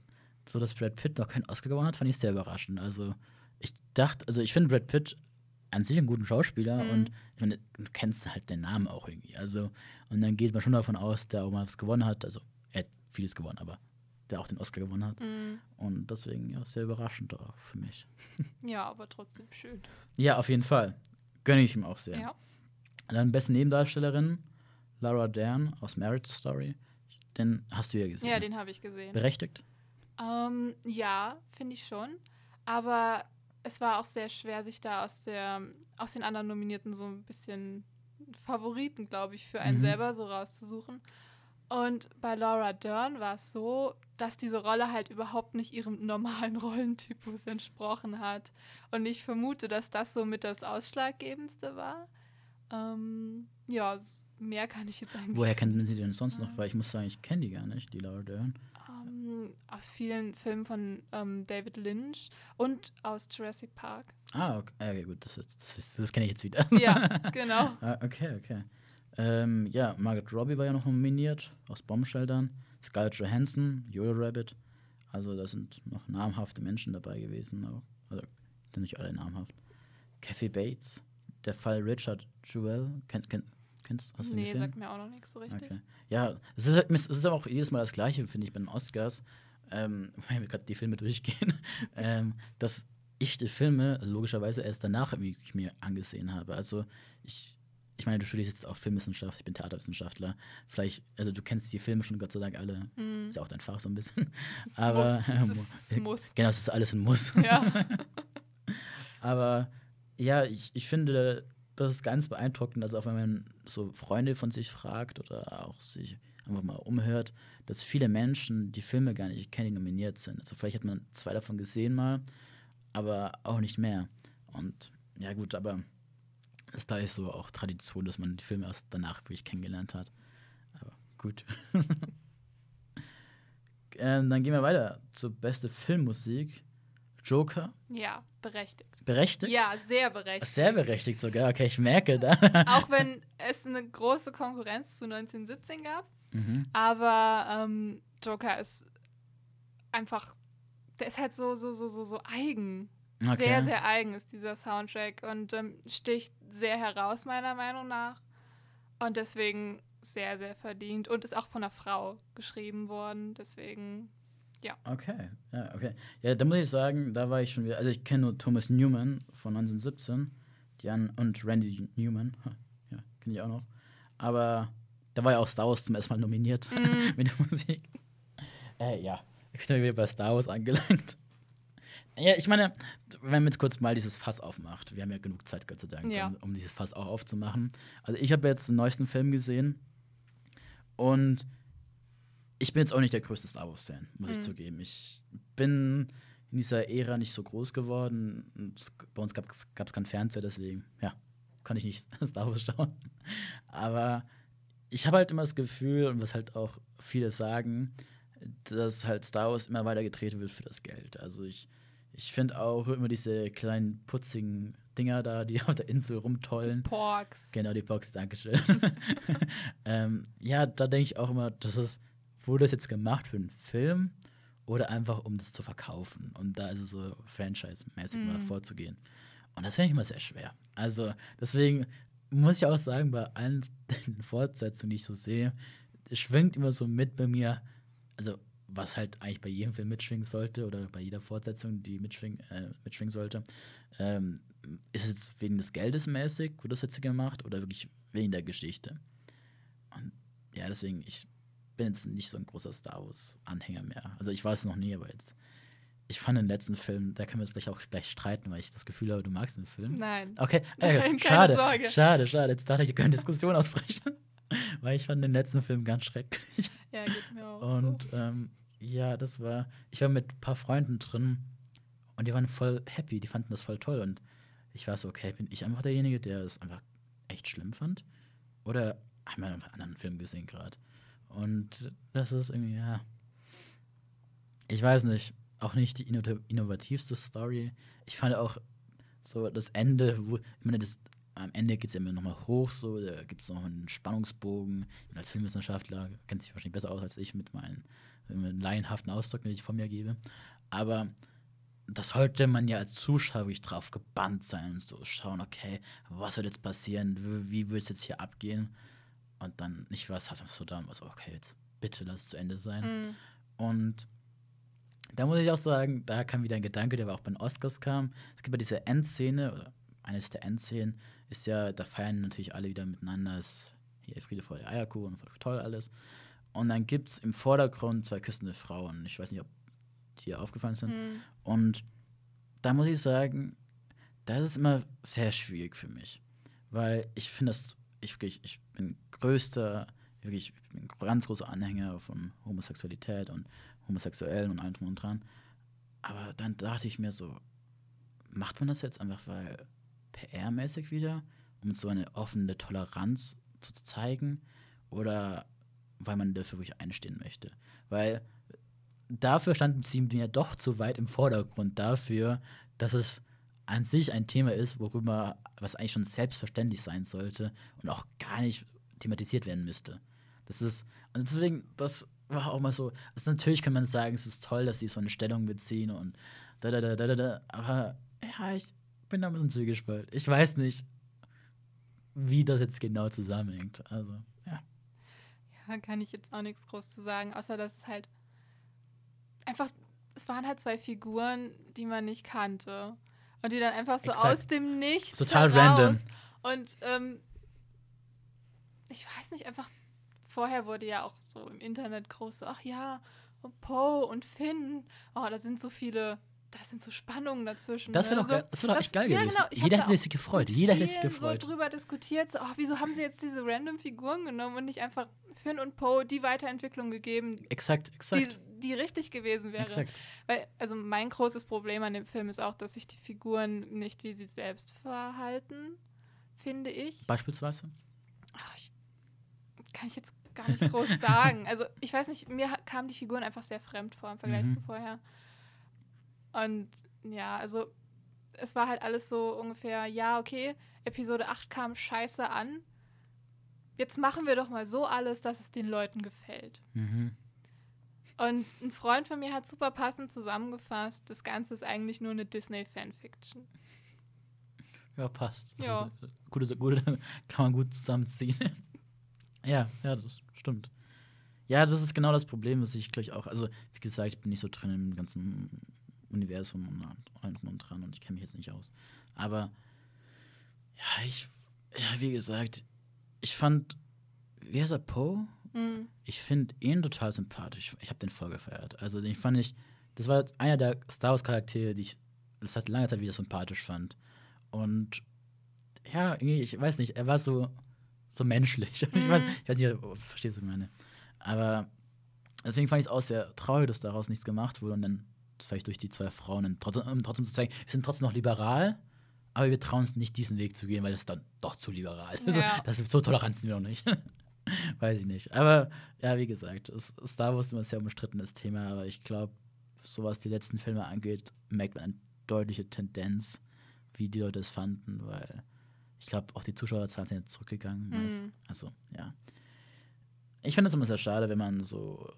so, dass Brad Pitt noch keinen Oscar gewonnen hat, fand ich sehr überraschend. Also, ich dachte, also ich finde Brad Pitt an sich einen guten Schauspieler mhm. und ich meine, du kennst halt den Namen auch irgendwie. Also, und dann geht man schon davon aus, der auch mal was gewonnen hat. Also, er hat vieles gewonnen, aber der auch den Oscar gewonnen hat. Mhm. Und deswegen ja, sehr überraschend auch für mich. Ja, aber trotzdem schön. Ja, auf jeden Fall. Gönne ich ihm auch sehr. Ja. Dann beste Nebendarstellerin, Laura Dern aus Marriage Story. Den hast du ja gesehen. Ja, den habe ich gesehen. Berechtigt? Ähm, ja, finde ich schon. Aber es war auch sehr schwer, sich da aus, der, aus den anderen Nominierten so ein bisschen Favoriten, glaube ich, für einen mhm. selber so rauszusuchen. Und bei Laura Dern war es so, dass diese Rolle halt überhaupt nicht ihrem normalen Rollentypus entsprochen hat. Und ich vermute, dass das so mit das Ausschlaggebendste war. Ähm, ja, mehr kann ich jetzt eigentlich Woher kennen Sie denn sonst noch? Weil ich muss sagen, ich kenne die gar nicht, die Laura Dern. Um, ähm, aus vielen Filmen von ähm, David Lynch und aus Jurassic Park. Ah, okay, okay gut, das, das, das kenne ich jetzt wieder. Ja, genau. ah, okay, okay. Ähm, ja, Margaret Robbie war ja noch nominiert aus Bombshell dann. Scarlett Johansson, Jojo Rabbit. Also da sind noch namhafte Menschen dabei gewesen. Auch. Also sind nicht alle namhaft. Kathy Bates, der Fall Richard Jewell. Kennt, kennt, kennst hast du Nee, sagt mir auch noch nichts so richtig. Okay. Ja, es ist, es ist aber auch jedes Mal das Gleiche, finde ich, bei den Oscars. Ähm, wenn wir gerade die Filme durchgehen, ähm, dass ich die Filme also logischerweise erst danach irgendwie mir angesehen habe. Also ich ich meine, du studierst jetzt auch Filmwissenschaft, ich bin Theaterwissenschaftler. Vielleicht, also du kennst die Filme schon Gott sei Dank alle. Mm. Ist ja auch dein Fach so ein bisschen. Aber muss. Es ist, muss. Genau, es ist alles ein Muss. Ja. Aber ja, ich, ich finde, das ist ganz beeindruckend, also auch wenn man so Freunde von sich fragt oder auch sich einfach mal umhört, dass viele Menschen die Filme gar nicht kennen, die nominiert sind. Also vielleicht hat man zwei davon gesehen mal, aber auch nicht mehr. Und ja gut, aber ist da ist so auch Tradition, dass man die Filme erst danach wirklich kennengelernt hat. Aber gut. ähm, dann gehen wir weiter zur beste Filmmusik. Joker. Ja, berechtigt. Berechtigt? Ja, sehr berechtigt. Sehr berechtigt sogar. Okay, ich merke da. Auch wenn es eine große Konkurrenz zu 1917 gab. Mhm. Aber ähm, Joker ist einfach, der ist halt so, so, so, so, so eigen. Okay. Sehr, sehr eigen ist dieser Soundtrack und ähm, sticht sehr heraus, meiner Meinung nach. Und deswegen sehr, sehr verdient. Und ist auch von einer Frau geschrieben worden. Deswegen, ja. Okay, ja, okay. Ja, da muss ich sagen, da war ich schon wieder. Also, ich kenne nur Thomas Newman von 1917 die an, und Randy Newman. Ja, kenne ich auch noch. Aber da war ja auch Star Wars zum ersten Mal nominiert mm. mit der Musik. Äh, ja, ich bin wieder bei Star Wars angelangt. Ja, ich meine, wenn man jetzt kurz mal dieses Fass aufmacht, wir haben ja genug Zeit, Gott sei Dank, ja. um, um, dieses Fass auch aufzumachen. Also ich habe jetzt den neuesten Film gesehen und ich bin jetzt auch nicht der größte Star Wars-Fan, muss mhm. ich zugeben. Ich bin in dieser Ära nicht so groß geworden. Und bei uns gab es keinen Fernseher, deswegen, ja, kann ich nicht Star Wars schauen. Aber ich habe halt immer das Gefühl, und was halt auch viele sagen, dass halt Star Wars immer weiter gedreht wird für das Geld. Also ich ich finde auch immer diese kleinen putzigen Dinger da, die auf der Insel rumtollen. Die Porks. Genau, die Porks, Dankeschön. ähm, ja, da denke ich auch immer, das ist, wurde das jetzt gemacht für einen Film oder einfach um das zu verkaufen? Und da ist es so franchise-mäßig mm. mal mhm. vorzugehen. Und das finde ich immer sehr schwer. Also deswegen muss ich auch sagen, bei allen Fortsetzungen, die ich so sehe, schwingt immer so mit bei mir, also was halt eigentlich bei jedem Film mitschwingen sollte oder bei jeder Fortsetzung, die mitschwingen, äh, mitschwingen sollte. Ähm, ist es wegen des Geldes mäßig, wurde das jetzt gemacht, oder wirklich wegen der Geschichte? Und ja, deswegen, ich bin jetzt nicht so ein großer Star Wars-Anhänger mehr. Also ich weiß es noch nie, aber jetzt. Ich fand den letzten Film, da können wir uns gleich auch gleich streiten, weil ich das Gefühl habe, du magst den Film. Nein. Okay, äh, Nein, schade, Sorge. schade, schade. Jetzt dachte ich, wir können Diskussion ausbrechen, weil ich fand den letzten Film ganz schrecklich. Ja, geht mir auch Und so. ähm, ja, das war. Ich war mit ein paar Freunden drin und die waren voll happy, die fanden das voll toll. Und ich war so, okay, bin ich einfach derjenige, der es einfach echt schlimm fand? Oder haben wir einen anderen Film gesehen gerade? Und das ist irgendwie, ja. Ich weiß nicht, auch nicht die innovativste Story. Ich fand auch so das Ende, wo, ich meine, das, am Ende geht es immer nochmal hoch, so, da gibt es noch einen Spannungsbogen. Als Filmwissenschaftler kennt sich wahrscheinlich besser aus als ich mit meinen einen laienhaften Ausdruck, den ich von mir gebe. Aber das sollte man ja als Zuschauer wirklich drauf gebannt sein und so schauen, okay, was wird jetzt passieren, wie wird es jetzt hier abgehen? Und dann nicht was, hast du so da, so, okay, jetzt bitte lass es zu Ende sein. Mhm. Und da muss ich auch sagen, da kam wieder ein Gedanke, der auch bei den Oscars kam. Es gibt ja diese Endszene, oder eines der Endszenen, ist ja, da feiern natürlich alle wieder miteinander, ist hier Friede vor der Eierkuh und voll toll alles. Und dann gibt es im Vordergrund zwei küssende Frauen. Ich weiß nicht, ob die aufgefallen sind. Mhm. Und da muss ich sagen, das ist immer sehr schwierig für mich. Weil ich finde das, ich, ich bin größter wirklich ich bin ein ganz großer Anhänger von Homosexualität und Homosexuellen und allem drum und dran. Aber dann dachte ich mir so, macht man das jetzt einfach, weil PR-mäßig wieder, um so eine offene Toleranz zu zeigen oder weil man dafür wirklich einstehen möchte? Weil dafür standen sie mir doch zu weit im Vordergrund dafür, dass es an sich ein Thema ist, worüber was eigentlich schon selbstverständlich sein sollte und auch gar nicht thematisiert werden müsste. Das ist, und deswegen, das war auch mal so, also natürlich kann man sagen, es ist toll, dass sie so eine Stellung beziehen und da, da, da, da, da, aber ja, ich bin da ein bisschen zwiegespalten. Ich weiß nicht, wie das jetzt genau zusammenhängt. Also, kann ich jetzt auch nichts groß zu sagen, außer dass es halt einfach, es waren halt zwei Figuren, die man nicht kannte. Und die dann einfach so Exakt. aus dem Nichts. Total heraus. random. Und ähm, ich weiß nicht, einfach vorher wurde ja auch so im Internet groß so, ach ja, und Poe und Finn, oh, da sind so viele, da sind so Spannungen dazwischen. Das wäre ne? doch, so, das wär doch echt geil ja, gewesen. Genau, Jeder hätte sich gefreut. Jeder hätte sich gefreut. so drüber diskutiert, so, oh, wieso haben sie jetzt diese random Figuren genommen und nicht einfach Finn und Poe die Weiterentwicklung gegeben? Exakt, exakt. Die, die richtig gewesen wäre. Exakt. Weil, also mein großes Problem an dem Film ist auch, dass sich die Figuren nicht wie sie selbst verhalten, finde ich. Beispielsweise? Ach, ich, kann ich jetzt gar nicht groß sagen. Also ich weiß nicht, mir kamen die Figuren einfach sehr fremd vor im Vergleich mhm. zu vorher. Und ja, also es war halt alles so ungefähr, ja, okay, Episode 8 kam scheiße an. Jetzt machen wir doch mal so alles, dass es den Leuten gefällt. Mhm. Und ein Freund von mir hat super passend zusammengefasst, das Ganze ist eigentlich nur eine Disney-Fanfiction. Ja, passt. Ja. Also, gute, gute, kann man gut zusammenziehen. Ja, ja, das stimmt. Ja, das ist genau das Problem, was ich gleich auch. Also, wie gesagt, ich bin nicht so drin im ganzen Universum und allem drum und dran und ich kenne mich jetzt nicht aus. Aber ja, ich, ja, wie gesagt, ich fand, wie heißt er, Poe? Mhm. Ich finde ihn total sympathisch. Ich habe den voll gefeiert. Also, den fand ich, das war einer der Star Wars-Charaktere, die ich das hat lange Zeit wieder sympathisch fand. Und ja, irgendwie, ich weiß nicht, er war so so menschlich. Mhm. Ich, weiß, ich weiß nicht, oh, verstehst du meine. Aber deswegen fand ich es auch sehr traurig, dass daraus nichts gemacht wurde und dann vielleicht durch die zwei Frauen trotzdem, um trotzdem zu zeigen, wir sind trotzdem noch liberal, aber wir trauen uns nicht, diesen Weg zu gehen, weil das ist dann doch zu liberal. Also, ja. Also, das ist so tolerant sind wir noch nicht. Weiß ich nicht. Aber ja, wie gesagt, Star Wars ist immer ein sehr umstrittenes Thema, aber ich glaube, so was die letzten Filme angeht, merkt man eine deutliche Tendenz, wie die Leute es fanden, weil ich glaube, auch die Zuschauerzahlen sind jetzt zurückgegangen. Mhm. Also, ja. Ich finde es immer sehr schade, wenn man so,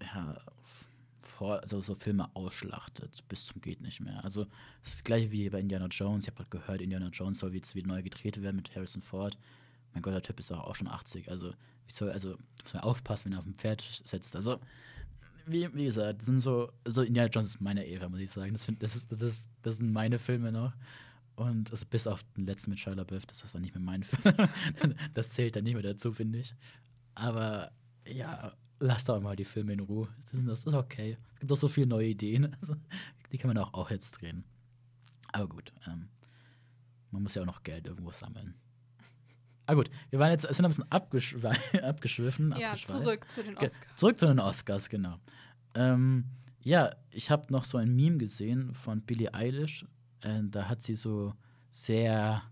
ja, vor, also so Filme ausschlachtet, bis zum geht nicht mehr. Also, das ist das gleiche wie bei Indiana Jones. Ich habe gerade gehört, Indiana Jones soll jetzt wieder neu gedreht werden mit Harrison Ford. Mein Gott, der Typ ist auch schon 80. Also, ich soll, also, muss man aufpassen, wenn er auf dem Pferd sitzt. Also, wie, wie gesagt, sind so, also Indiana Jones ist meine Ära, muss ich sagen. Das, das, das, das sind meine Filme noch. Und also bis auf den letzten mit Shia LaBeouf, das ist dann nicht mehr mein Film. das zählt dann nicht mehr dazu, finde ich. Aber ja, lasst doch mal die Filme in Ruhe. Das ist, okay. Es gibt doch so viele neue Ideen. Die kann man auch, auch jetzt drehen. Aber gut, ähm, man muss ja auch noch Geld irgendwo sammeln. Ah gut, wir waren jetzt sind ein bisschen abgeschw abgeschwiffen. Ja, zurück zu den Oscars. Zurück zu den Oscars, genau. Ähm, ja, ich habe noch so ein Meme gesehen von Billie Eilish äh, da hat sie so sehr,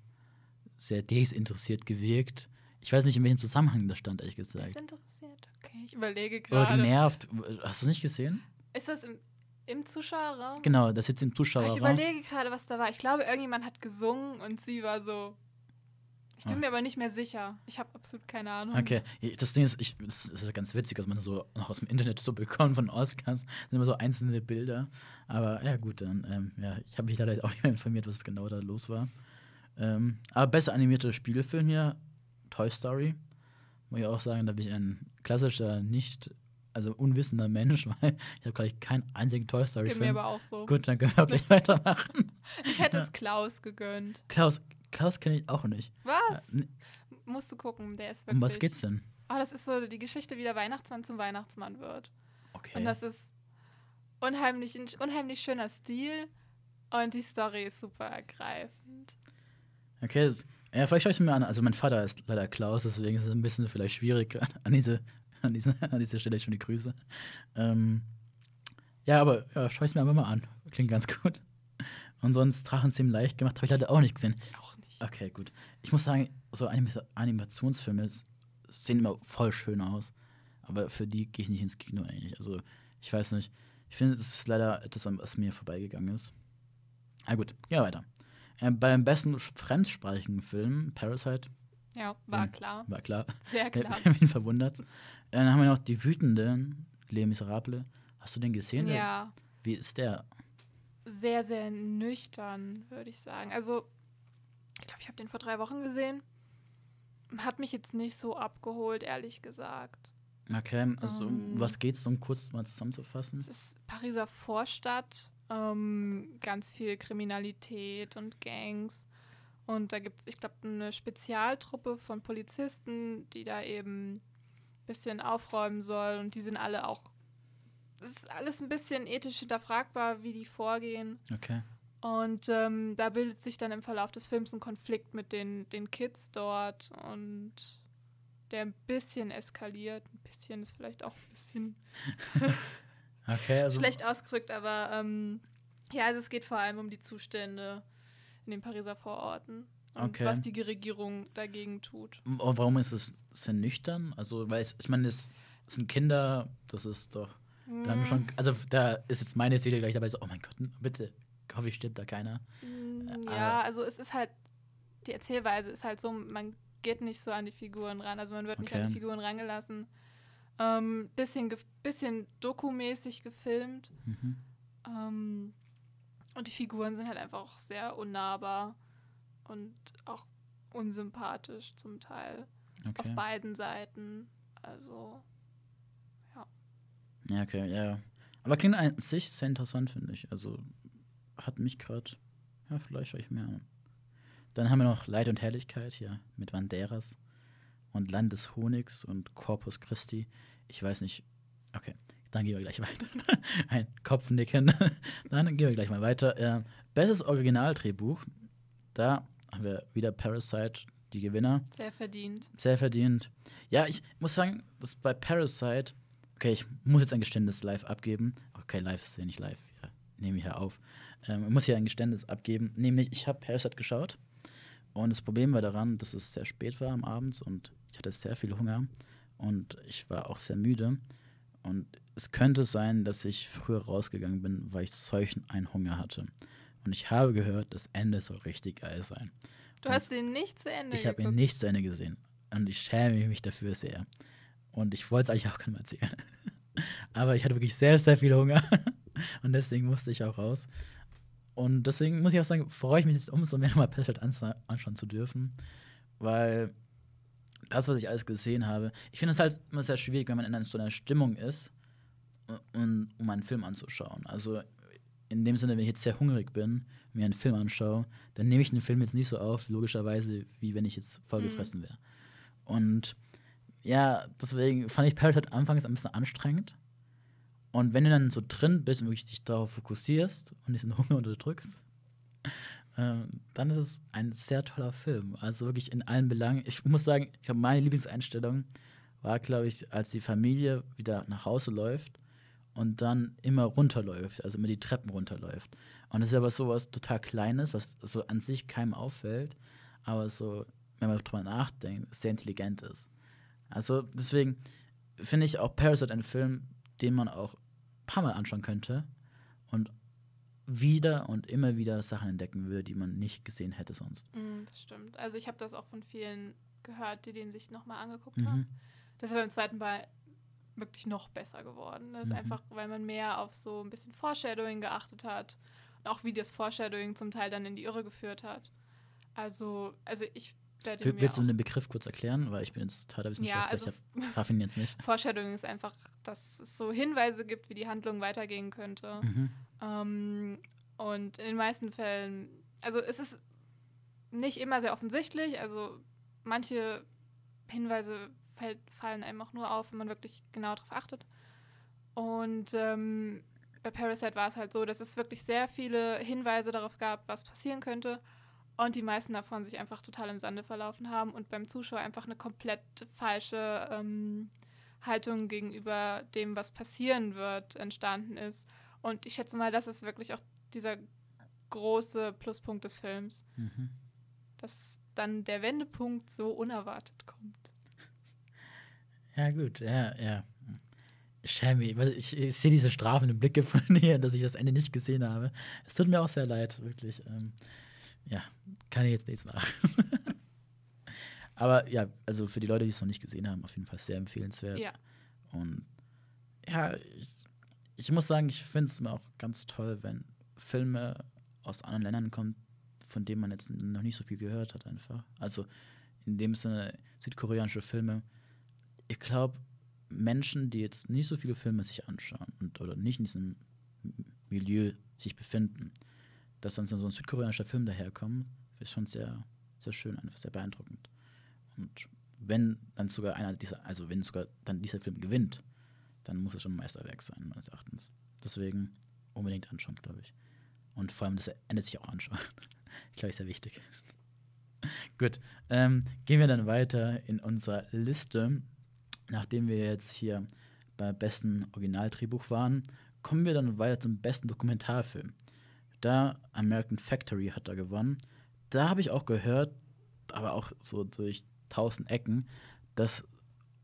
sehr desinteressiert gewirkt. Ich weiß nicht, in welchem Zusammenhang das stand, ehrlich gesagt. Desinteressiert, okay. Ich überlege gerade. Oder genervt. Hast du es nicht gesehen? Ist das im, im Zuschauerraum? Genau, das sitzt im Zuschauerraum. Ich überlege gerade, was da war. Ich glaube, irgendjemand hat gesungen und sie war so ich bin ah. mir aber nicht mehr sicher. Ich habe absolut keine Ahnung. Okay, das Ding ist, ich, das ist ganz witzig, dass man so noch aus dem Internet so bekommt von Oscars. Sind immer so einzelne Bilder. Aber ja, gut, dann, ähm, ja, ich habe mich leider auch nicht mehr informiert, was genau da los war. Ähm, aber besser animierter Spielfilm hier, Toy Story. Muss ich auch sagen, da bin ich ein klassischer, nicht, also unwissender Mensch, weil ich habe gleich keinen einzigen Toy Story-Film. Geht mir aber auch so. Gut, dann können wir auch gleich weitermachen. Ich hätte es Klaus gegönnt. Klaus, Klaus kenne ich auch nicht. Was? Ja, Musst du gucken, der ist wirklich. Um was geht's denn? Oh, das ist so die Geschichte, wie der Weihnachtsmann zum Weihnachtsmann wird. Okay. Und das ist unheimlich, ein unheimlich schöner Stil und die Story ist super ergreifend. Okay, Ja, vielleicht schaue ich es mir an. Also, mein Vater ist leider Klaus, deswegen ist es ein bisschen vielleicht schwierig an diese, an diese, an diese Stelle schon die Grüße. Ähm, ja, aber ja, schaue ich es mir einfach mal an. Klingt ganz gut. Und sonst Drachen ziemlich leicht gemacht, habe ich leider auch nicht gesehen. Auch nicht. Okay, gut. Ich muss sagen, so Anim Animationsfilme sehen immer voll schön aus. Aber für die gehe ich nicht ins Kino eigentlich. Also, ich weiß nicht. Ich finde, es ist leider etwas, was mir vorbeigegangen ist. Ah, gut, gehen wir weiter. Äh, beim besten fremdsprachigen Film, Parasite. Ja, war ähm, klar. War klar. Sehr klar. Ich bin verwundert. Äh, dann haben wir noch Die Wütenden, Les Miserables. Hast du den gesehen? Ja. Wie ist der? Sehr, sehr nüchtern, würde ich sagen. Also, ich glaube, ich habe den vor drei Wochen gesehen. Hat mich jetzt nicht so abgeholt, ehrlich gesagt. Okay, also um, ähm. was geht's, um kurz mal zusammenzufassen? Es ist Pariser Vorstadt, ähm, ganz viel Kriminalität und Gangs. Und da gibt es, ich glaube, eine Spezialtruppe von Polizisten, die da eben ein bisschen aufräumen soll. Und die sind alle auch, es ist alles ein bisschen ethisch hinterfragbar, wie die vorgehen. Okay. Und ähm, da bildet sich dann im Verlauf des Films ein Konflikt mit den, den Kids dort und der ein bisschen eskaliert. Ein bisschen ist vielleicht auch ein bisschen okay, also schlecht ausgedrückt, aber ähm, ja, also es geht vor allem um die Zustände in den Pariser Vororten und okay. was die Regierung dagegen tut. Und warum ist es sehr nüchtern? Also, weil es, ich meine, es sind Kinder, das ist doch dann schon, mhm. also da ist jetzt meine Seele gleich dabei so, oh mein Gott, bitte, hoffe ich, stirbt da keiner. Mm, ja, also es ist halt, die Erzählweise ist halt so, man geht nicht so an die Figuren ran. Also man wird nicht okay. an die Figuren rangelassen. Ähm, bisschen, bisschen dokumäßig gefilmt. Mhm. Ähm, und die Figuren sind halt einfach auch sehr unnahbar und auch unsympathisch zum Teil. Okay. Auf beiden Seiten. Also, ja. Ja, okay, ja. Aber klingt an sich sehr interessant, finde ich. Also, hat mich gerade, ja, vielleicht schaue ich mehr an. Dann haben wir noch Leid und Herrlichkeit hier mit Banderas und Land des Honigs und Corpus Christi. Ich weiß nicht. Okay, dann gehen wir gleich weiter. Ein Kopfnicken. dann gehen wir gleich mal weiter. Äh, bestes Originaldrehbuch. Da haben wir wieder Parasite, die Gewinner. Sehr verdient. Sehr verdient. Ja, ich muss sagen, dass bei Parasite, okay, ich muss jetzt ein Geständnis live abgeben. Okay, live ist ja nicht live. Ja, nehme ich ja auf. Ähm, ich muss hier ein Geständnis abgeben. Nämlich, ich habe Parasite geschaut und das Problem war daran, dass es sehr spät war am Abend und ich hatte sehr viel Hunger und ich war auch sehr müde. Und es könnte sein, dass ich früher rausgegangen bin, weil ich solchen einen Hunger hatte. Und ich habe gehört, das Ende soll richtig geil sein. Du und hast ihn nicht zu Ende Ich habe ihn nicht zu Ende gesehen. Und ich schäme mich dafür sehr. Und ich wollte es eigentlich auch keinem erzählen. Aber ich hatte wirklich sehr, sehr viel Hunger. Und deswegen musste ich auch raus. Und deswegen muss ich auch sagen, freue ich mich jetzt umso mehr, mal Patchwork anschauen zu dürfen. Weil das, was ich alles gesehen habe, ich finde es halt immer sehr schwierig, wenn man in so einer Stimmung ist, und, um einen Film anzuschauen. Also in dem Sinne, wenn ich jetzt sehr hungrig bin, mir einen Film anschaue, dann nehme ich den Film jetzt nicht so auf, logischerweise, wie wenn ich jetzt vollgefressen mhm. wäre. Und ja, deswegen fand ich Parasite anfangs ein bisschen anstrengend. Und wenn du dann so drin bist und wirklich dich darauf fokussierst und diesen Hunger unterdrückst, ähm, dann ist es ein sehr toller Film. Also wirklich in allen Belangen. Ich muss sagen, ich glaube, meine Lieblingseinstellung war, glaube ich, als die Familie wieder nach Hause läuft und dann immer runterläuft, also immer die Treppen runterläuft. Und das ist aber so was total Kleines, was so an sich keinem auffällt, aber so, wenn man drüber nachdenkt, sehr intelligent ist. Also deswegen finde ich auch Parasite ein Film, den man auch ein paar Mal anschauen könnte und wieder und immer wieder Sachen entdecken würde, die man nicht gesehen hätte sonst. Mm, das stimmt. Also ich habe das auch von vielen gehört, die den sich nochmal angeguckt mhm. haben. Das ist beim zweiten Mal wirklich noch besser geworden. Das ist mhm. einfach, weil man mehr auf so ein bisschen Foreshadowing geachtet hat und auch wie das Foreshadowing zum Teil dann in die Irre geführt hat. Also, also ich W willst du den Begriff kurz erklären? Weil ich bin jetzt Theaterwissenschaftler, ja, also ich traf ihn jetzt nicht. Foreshadowing ist einfach, dass es so Hinweise gibt, wie die Handlung weitergehen könnte. Mhm. Ähm, und in den meisten Fällen, also es ist nicht immer sehr offensichtlich, also manche Hinweise fällt, fallen einem auch nur auf, wenn man wirklich genau darauf achtet. Und ähm, bei Parasite war es halt so, dass es wirklich sehr viele Hinweise darauf gab, was passieren könnte und die meisten davon sich einfach total im Sande verlaufen haben und beim Zuschauer einfach eine komplett falsche ähm, Haltung gegenüber dem, was passieren wird, entstanden ist. Und ich schätze mal, das ist wirklich auch dieser große Pluspunkt des Films. Mhm. Dass dann der Wendepunkt so unerwartet kommt. Ja, gut, ja, ja. Schäme, ich, ich sehe diese strafenden Blicke von dir, dass ich das Ende nicht gesehen habe. Es tut mir auch sehr leid, wirklich. Ähm, ja, kann ich jetzt nichts machen. Aber ja, also für die Leute, die es noch nicht gesehen haben, auf jeden Fall sehr empfehlenswert. Ja. Und ja, ich, ich muss sagen, ich finde es immer auch ganz toll, wenn Filme aus anderen Ländern kommen, von denen man jetzt noch nicht so viel gehört hat, einfach. Also in dem Sinne südkoreanische Filme. Ich glaube, Menschen, die jetzt nicht so viele Filme sich anschauen und oder nicht in diesem Milieu sich befinden, dass dann so ein südkoreanischer Film daherkommt, ist schon sehr, sehr schön, einfach sehr beeindruckend. Und wenn dann sogar einer dieser, also wenn sogar dann dieser Film gewinnt, dann muss es schon ein Meisterwerk sein, meines Erachtens. Deswegen unbedingt anschauen, glaube ich. Und vor allem das Ende sich auch anschauen. ich glaube, ist sehr wichtig. Gut, ähm, gehen wir dann weiter in unserer Liste. Nachdem wir jetzt hier beim besten Originaldrehbuch waren, kommen wir dann weiter zum besten Dokumentarfilm. Da American Factory hat da gewonnen. Da habe ich auch gehört, aber auch so durch tausend Ecken, dass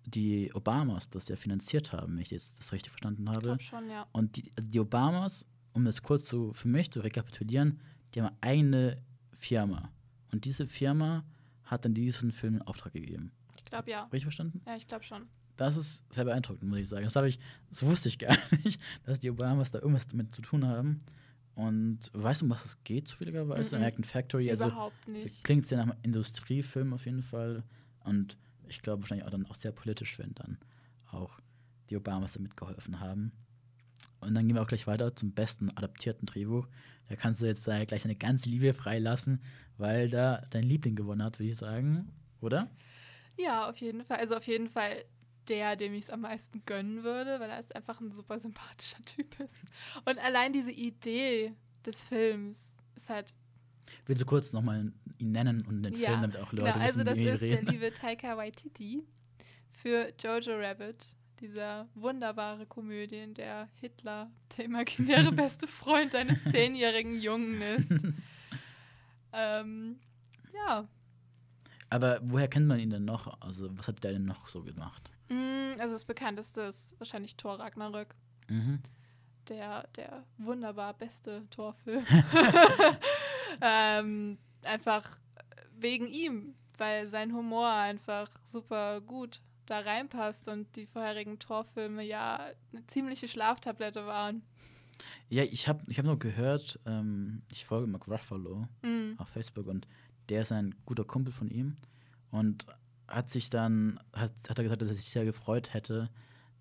die Obamas das ja finanziert haben, wenn ich jetzt das richtig verstanden habe. Ich schon, ja. Und die, also die Obamas, um das kurz zu, für mich zu rekapitulieren, die haben eine eigene Firma. Und diese Firma hat dann diesen Film in Auftrag gegeben. Ich glaube ja. Richtig verstanden? Ja, ich glaube schon. Das ist sehr beeindruckend, muss ich sagen. Das habe ich, das wusste ich gar nicht, dass die Obamas da irgendwas damit zu tun haben. Und weißt du, um was es geht, zufälligerweise? Mm -mm. American Factory. Also, Überhaupt nicht. Klingt sehr nach einem Industriefilm auf jeden Fall. Und ich glaube wahrscheinlich auch dann auch sehr politisch, wenn dann auch die Obamas da mitgeholfen haben. Und dann gehen wir auch gleich weiter zum besten adaptierten Drehbuch. Da kannst du jetzt da gleich eine ganze Liebe freilassen, weil da dein Liebling gewonnen hat, würde ich sagen. Oder? Ja, auf jeden Fall. Also auf jeden Fall der, dem ich es am meisten gönnen würde, weil er ist einfach ein super sympathischer Typ ist. Und allein diese Idee des Films ist halt. Willst du kurz nochmal ihn nennen und den ja, Film, damit auch Leute genau, wissen, also das ist reden. der liebe Taika Waititi für Jojo Rabbit, dieser wunderbare Komödie, in der Hitler der imaginäre beste Freund eines zehnjährigen Jungen ist. ähm, ja. Aber woher kennt man ihn denn noch? Also, was hat der denn noch so gemacht? Mm, also das bekannteste ist wahrscheinlich Thor Ragnarök. Mhm. Der, der wunderbar beste Torfilm. ähm, einfach wegen ihm, weil sein Humor einfach super gut da reinpasst und die vorherigen Torfilme ja eine ziemliche Schlaftablette waren. Ja, ich habe ich hab nur gehört, ähm, ich folge Mark Ruffalo mm. auf Facebook und der ist ein guter Kumpel von ihm. Und hat sich dann, hat, hat er gesagt, dass er sich sehr gefreut hätte,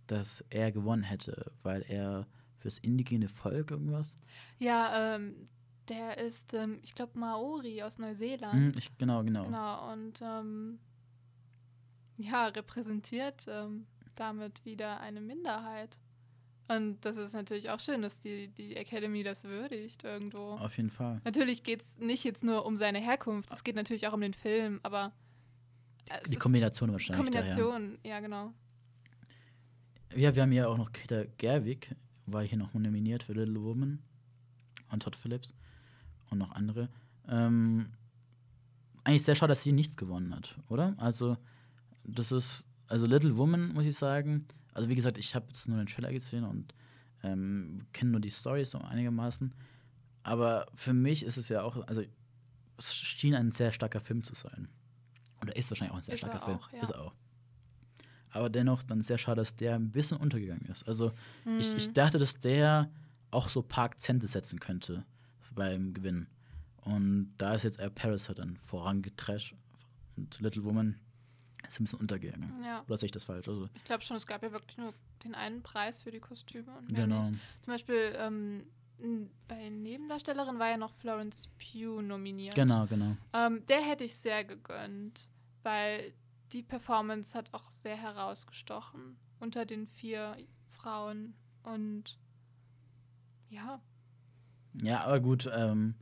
dass er gewonnen hätte, weil er fürs indigene Volk irgendwas? Ja, ähm, der ist, ähm, ich glaube, Maori aus Neuseeland. Hm, ich, genau, genau. Genau, und ähm, ja, repräsentiert ähm, damit wieder eine Minderheit. Und das ist natürlich auch schön, dass die, die Academy das würdigt irgendwo. Auf jeden Fall. Natürlich geht es nicht jetzt nur um seine Herkunft, es geht natürlich auch um den Film, aber die Kombination wahrscheinlich. Kombination, da, ja. ja. genau. Ja, wir haben ja auch noch Greta Gerwig, war hier noch nominiert für Little Woman und Todd Phillips und noch andere. Ähm, eigentlich sehr schade, dass sie nichts gewonnen hat, oder? Also, das ist, also Little Woman, muss ich sagen. Also, wie gesagt, ich habe jetzt nur den Trailer gesehen und ähm, kenne nur die Story so einigermaßen. Aber für mich ist es ja auch, also, es schien ein sehr starker Film zu sein. Oder ist wahrscheinlich auch ein sehr ist starker Film. Auch, ja. Ist auch. Aber dennoch dann sehr schade, dass der ein bisschen untergegangen ist. Also mhm. ich, ich mhm. dachte, dass der auch so ein paar Akzente setzen könnte beim Gewinn. Und da ist jetzt Air Paris halt dann vorangetrasht und Little Woman ist ein bisschen untergegangen. Ja. Oder sehe ich das falsch? Also ich glaube schon, es gab ja wirklich nur den einen Preis für die Kostüme. Und genau. Nicht. Zum Beispiel ähm, bei Nebendarstellerin war ja noch Florence Pugh nominiert. Genau, genau. Ähm, der hätte ich sehr gegönnt weil die Performance hat auch sehr herausgestochen unter den vier Frauen und ja. Ja, aber gut, ähm,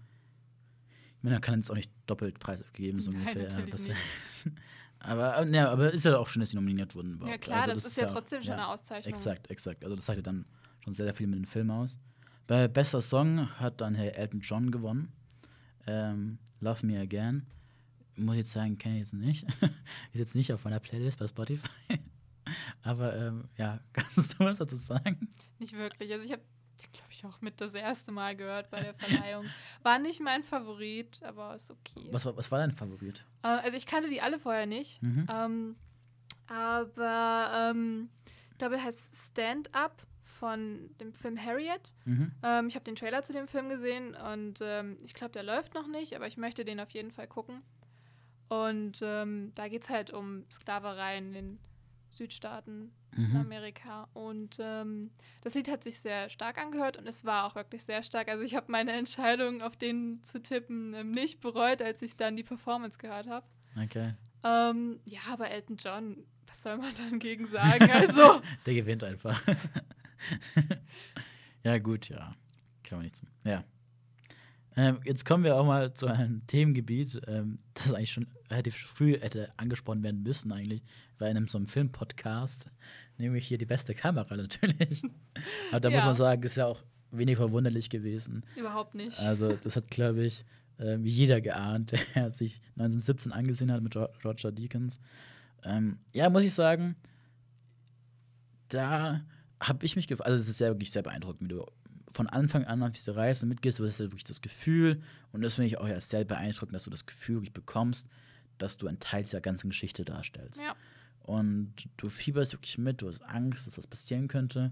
Man kann jetzt auch nicht doppelt Preis geben, so Nein, ungefähr. Das. aber, ja, aber ist ja auch schön, dass sie nominiert wurden. Ja, überhaupt. klar, Also das, ist ja trotzdem schon ja, eine Auszeichnung. Exakt, exakt. Also das sagt ja dann schon sehr, sehr viel mit dem Film aus. Bei bester Song hat dann Herr Elton John gewonnen. Ähm, Love Me Again. Muss ich jetzt sagen, kenne ich jetzt nicht. ist jetzt nicht auf meiner Playlist bei Spotify. Aber ähm, ja, kannst du was dazu sagen? Nicht wirklich. Also ich habe, glaube ich, auch mit das erste Mal gehört bei der Verleihung. War nicht mein Favorit, aber ist okay. Was war, was war dein Favorit? Äh, also ich kannte die alle vorher nicht. Mhm. Ähm, aber ähm, ich glaube, heißt Stand Up von dem Film Harriet. Mhm. Ähm, ich habe den Trailer zu dem Film gesehen und ähm, ich glaube, der läuft noch nicht, aber ich möchte den auf jeden Fall gucken. Und ähm, da geht es halt um Sklaverei in den Südstaaten in Mhm. Amerika. Und ähm, das Lied hat sich sehr stark angehört und es war auch wirklich sehr stark. Also ich habe meine Entscheidung, auf den zu tippen, ähm, nicht bereut, als ich dann die Performance gehört habe. Okay. Ähm, ja, aber Elton John, was soll man dann gegen sagen? Also, Der gewinnt einfach. ja, gut, ja. Kann man nichts. Ja. Ähm, jetzt kommen wir auch mal zu einem Themengebiet, ähm, das eigentlich schon relativ früh hätte angesprochen werden müssen, eigentlich, bei einem so einem Filmpodcast. Nämlich hier die beste Kamera natürlich. Aber da muss Ja. man sagen, ist ja auch wenig verwunderlich gewesen. überhaupt nicht. Also, das hat, glaube ich, ähm, jeder geahnt, der sich 1917 angesehen hat mit Roger Deakins. Ähm, ja, muss ich sagen, da habe ich mich gefragt, also es ist ja wirklich sehr beeindruckend, wie du von Anfang an auf diese Reise mitgehst, du hast ja wirklich das Gefühl, und das finde ich auch ja sehr beeindruckend, dass du das Gefühl wirklich bekommst, dass du ein Teil dieser ganzen Geschichte darstellst. Ja. Und du fieberst wirklich mit, du hast Angst, dass was passieren könnte.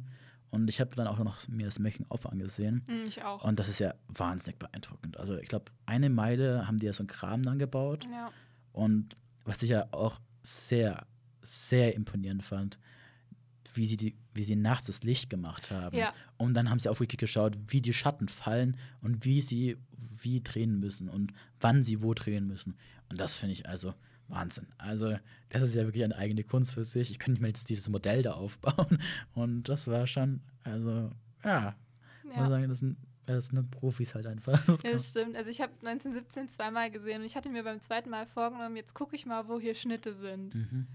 Und ich habe dann auch noch mir das Making-of angesehen. Hm, ich auch. Und das ist ja wahnsinnig beeindruckend. Also ich glaube, eine Meile haben die ja so einen Kram dann gebaut. ja. Und was ich ja auch sehr, sehr imponierend fand, wie sie, die, wie sie nachts das Licht gemacht haben. Ja. Und dann haben sie auch wirklich geschaut, wie die Schatten fallen und wie sie wie drehen müssen und wann sie wo drehen müssen. Und das finde ich also Wahnsinn. Also, das ist ja wirklich eine eigene Kunst für sich. Ich kann nicht mal jetzt dieses Modell da aufbauen. Und das war schon, also, ja, muss ja. sagen, das sind, das sind Profis halt einfach. Das Ja, das stimmt. Also ich habe 1917 zweimal gesehen und ich hatte mir beim zweiten Mal vorgenommen, jetzt gucke ich mal, wo hier Schnitte sind. mhm.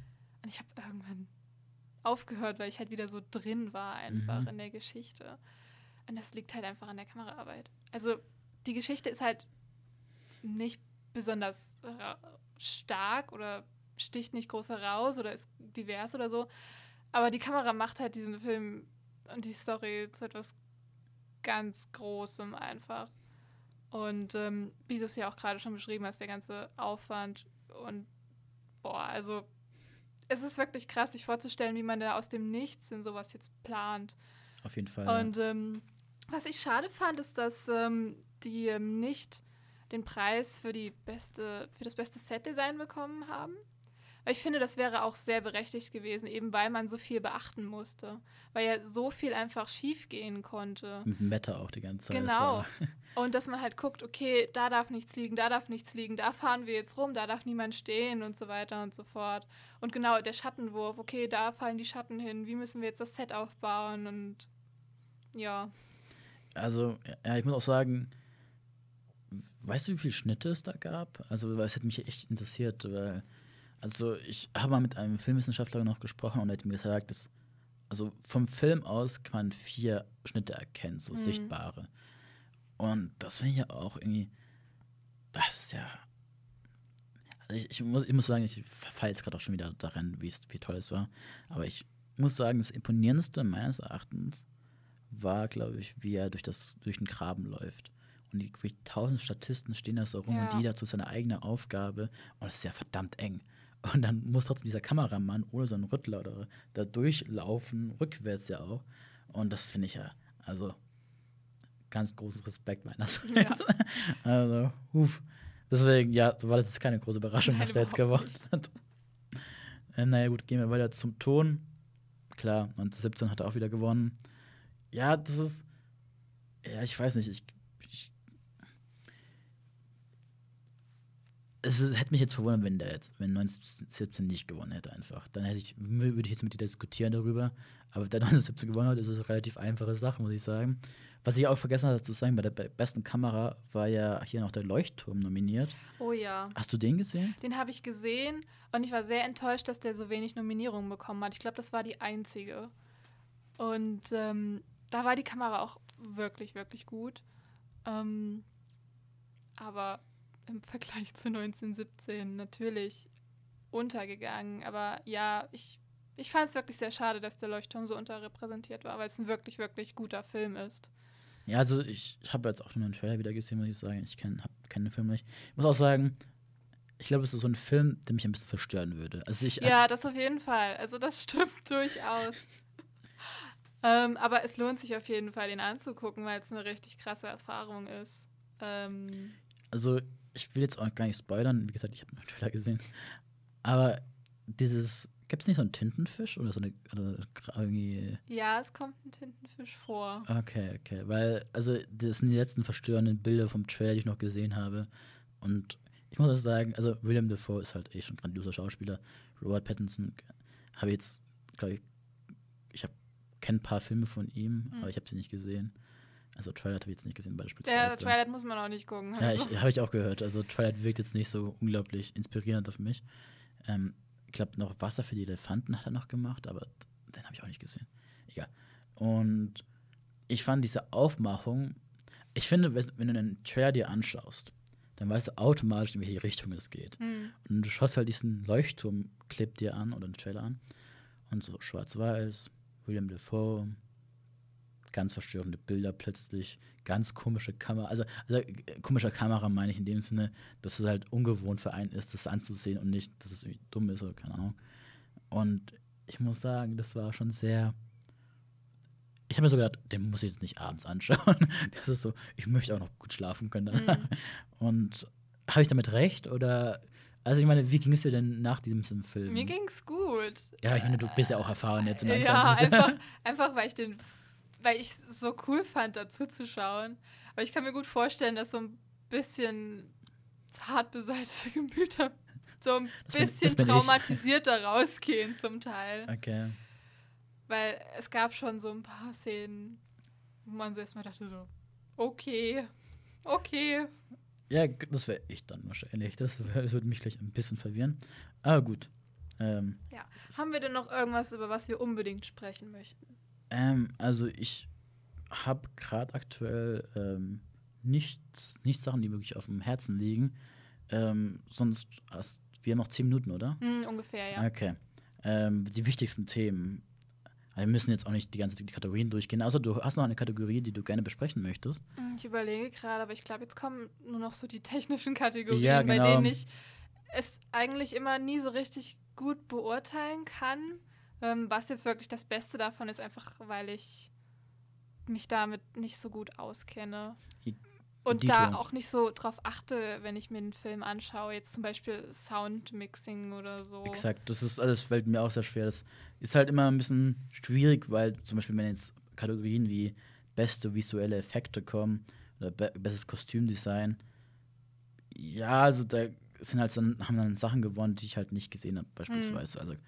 Und ich habe irgendwann aufgehört, weil ich halt wieder so drin war einfach Mhm. in der Geschichte. Und das liegt halt einfach an der Kameraarbeit. Also die Geschichte ist halt nicht besonders stark oder sticht nicht groß heraus oder ist divers oder so. Aber die Kamera macht halt diesen Film und die Story zu etwas ganz Großem einfach. Und ähm, wie du es ja auch gerade schon beschrieben hast, der ganze Aufwand und boah, also es ist wirklich krass, sich vorzustellen, wie man da aus dem Nichts in sowas jetzt plant. Auf jeden Fall. Und ähm, was ich schade fand, ist, dass ähm, die ähm, nicht den Preis für die beste, für das beste Setdesign bekommen haben. Ich finde, das wäre auch sehr berechtigt gewesen, eben weil man so viel beachten musste. Weil ja so viel einfach schief gehen konnte. Mit dem Wetter auch die ganze Zeit. Genau. Und dass man halt guckt, okay, da darf nichts liegen, da darf nichts liegen, da fahren wir jetzt rum, da darf niemand stehen und so weiter und so fort. Und genau, der Schattenwurf, okay, da fallen die Schatten hin, wie müssen wir jetzt das Set aufbauen und ja. Also, ja, ich muss auch sagen, weißt du, wie viele Schnitte es da gab? Also, weil es hätte mich echt interessiert, weil, also ich habe mal mit einem Filmwissenschaftler noch gesprochen und er hat mir gesagt, dass, also vom Film aus kann man vier Schnitte erkennen, so Mhm. sichtbare. Und das finde ich ja auch irgendwie, das ist ja. Also ich, ich, muss, ich muss sagen, ich verfalle jetzt gerade auch schon wieder daran, wie, toll es war. Aber ich muss sagen, das Imponierendste meines Erachtens war, glaube ich, wie er durch, das, durch den Graben läuft. Und die tausend Statisten stehen da so rum Ja. und jeder zu seiner eigenen Aufgabe. Und es ist ja verdammt eng. Und dann muss trotzdem dieser Kameramann ohne so einen Rüttler oder da durchlaufen, rückwärts ja auch. Und das finde ich ja, also ganz großes Respekt meinerseits. Also, uff. Deswegen, ja, so war das jetzt keine große Überraschung, was der jetzt gewonnen hat. Äh, naja, gut, gehen wir weiter zum Ton. Klar, 1917 hat er auch wieder gewonnen. Ja, das ist. Ja, ich weiß nicht, ich. Es hätte mich jetzt verwundert, wenn der jetzt, wenn 1917 nicht gewonnen hätte einfach. Dann hätte ich, würde ich jetzt mit dir diskutieren darüber. Aber der 1917 gewonnen hat, ist es eine relativ einfache Sache, muss ich sagen. Was ich auch vergessen hatte zu sagen, bei der besten Kamera war ja hier noch der Leuchtturm nominiert. Oh ja. Hast du den gesehen? Den habe ich gesehen und ich war sehr enttäuscht, dass der so wenig Nominierungen bekommen hat. Ich glaube, das war die einzige. Und ähm, da war die Kamera auch wirklich, wirklich gut. Ähm, aber im Vergleich zu 1917 natürlich untergegangen. Aber ja, ich, ich fand es wirklich sehr schade, dass der Leuchtturm so unterrepräsentiert war, weil es ein wirklich, wirklich guter Film ist. Ja, also ich, ich habe jetzt auch nur einen Trailer wieder gesehen, muss ich sagen. Ich kenne kenn den Film nicht. Ich muss auch sagen, ich glaube, es ist so ein Film, der mich ein bisschen verstören würde. Also ich, ja, das auf jeden Fall. Also das stimmt durchaus. ähm, aber es lohnt sich auf jeden Fall, den anzugucken, weil es eine richtig krasse Erfahrung ist. Ähm, also ich will jetzt auch gar nicht spoilern. Wie gesagt, ich habe einen Trailer gesehen. Aber dieses Gibt es nicht so einen Tintenfisch oder so eine. Oder irgendwie ja, es kommt ein Tintenfisch vor. Okay, okay. Weil, also, das sind die letzten verstörenden Bilder vom Trailer, die ich noch gesehen habe. Und ich muss also sagen, also, William Defoe ist halt eh schon ein grandioser Schauspieler. Robert Pattinson habe ich jetzt, glaube ich, ich kenne ein paar Filme von ihm, mhm. aber ich habe sie nicht gesehen. Also Twilight habe ich jetzt nicht gesehen beispielsweise. Ja, Twilight muss man auch nicht gucken. Also. Ja, habe ich auch gehört. Also Twilight wirkt jetzt nicht so unglaublich inspirierend auf mich. Ähm, glaube, noch Wasser für die Elefanten hat er noch gemacht, aber den habe ich auch nicht gesehen. Egal. Und ich fand diese Aufmachung, ich finde, wenn du einen Trailer dir anschaust, dann weißt du automatisch, in welche Richtung es geht. Mhm. Und du schaust halt diesen Leuchtturm-Clip dir an oder einen Trailer an und so schwarz-weiß, William Defoe, ganz verstörende Bilder plötzlich, ganz komische Kamera, also, also äh, komischer Kamera meine ich in dem Sinne, dass es halt ungewohnt für einen ist, das anzusehen und nicht, dass es irgendwie dumm ist oder keine Ahnung. Und ich muss sagen, das war schon sehr. Ich habe mir so gedacht, den muss ich jetzt nicht abends anschauen. Das ist so, ich möchte auch noch gut schlafen können. Mhm. Und habe ich damit recht? Oder also ich meine, wie ging es dir denn nach diesem Film? Mir ging es gut. Ja, ich meine, du bist ja auch erfahren jetzt in Ja, einfach, einfach weil ich den weil ich es so cool fand, dazu zu schauen. Aber ich kann mir gut vorstellen, dass so ein bisschen zart beseitete Gemüter so ein das bisschen bin, traumatisierter rausgehen zum Teil. Okay. Weil es gab schon so ein paar Szenen, wo man so erstmal dachte so, okay, okay. Ja, das wäre ich dann wahrscheinlich. Das, das würde mich gleich ein bisschen verwirren. Aber gut. Ähm, ja. Haben wir denn noch irgendwas, über was wir unbedingt sprechen möchten? Ähm, also ich habe gerade aktuell ähm, nichts, nicht Sachen, die wirklich auf dem Herzen liegen. Ähm, sonst, also, wir haben noch zehn Minuten, oder? Mm, ungefähr, ja. Okay. Ähm, die wichtigsten Themen. Wir müssen jetzt auch nicht die ganze die Kategorien durchgehen, außer du hast noch eine Kategorie, die du gerne besprechen möchtest. Mm, ich überlege gerade, aber ich glaube, jetzt kommen nur noch so die technischen Kategorien, ja, genau. bei denen ich es eigentlich immer nie so richtig gut beurteilen kann. Ähm, was jetzt wirklich das Beste davon ist, einfach weil ich mich damit nicht so gut auskenne. Und Dito. da auch nicht so drauf achte, wenn ich mir einen Film anschaue, jetzt zum Beispiel Soundmixing oder so. Exakt, das ist alles fällt mir auch sehr schwer. Das ist halt immer ein bisschen schwierig, weil zum Beispiel, wenn jetzt Kategorien wie beste visuelle Effekte kommen oder be bestes Kostümdesign, ja, also da sind halt dann, haben dann Sachen gewonnen, die ich halt nicht gesehen habe, beispielsweise. Mhm. Also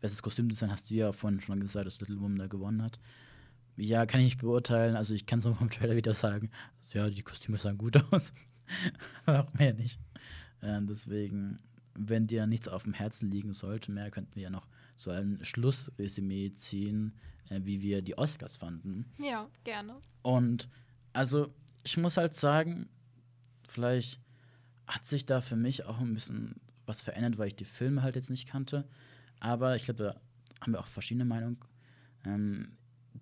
bestes Kostümdesign hast du ja vorhin schon gesagt, dass Little Woman da gewonnen hat. Ja, kann ich nicht beurteilen. Also ich kann es nur vom Trailer wieder sagen. Also, ja, die Kostüme sahen gut aus. Aber auch mehr nicht. Ähm, deswegen, wenn dir nichts auf dem Herzen liegen sollte, mehr könnten wir ja noch so ein Schlussresümee ziehen, äh, wie wir die Oscars fanden. Ja, gerne. Und also ich muss halt sagen, vielleicht hat sich da für mich auch ein bisschen was verändert, weil ich die Filme halt jetzt nicht kannte. Aber ich glaube, da haben wir auch verschiedene Meinungen. Ähm,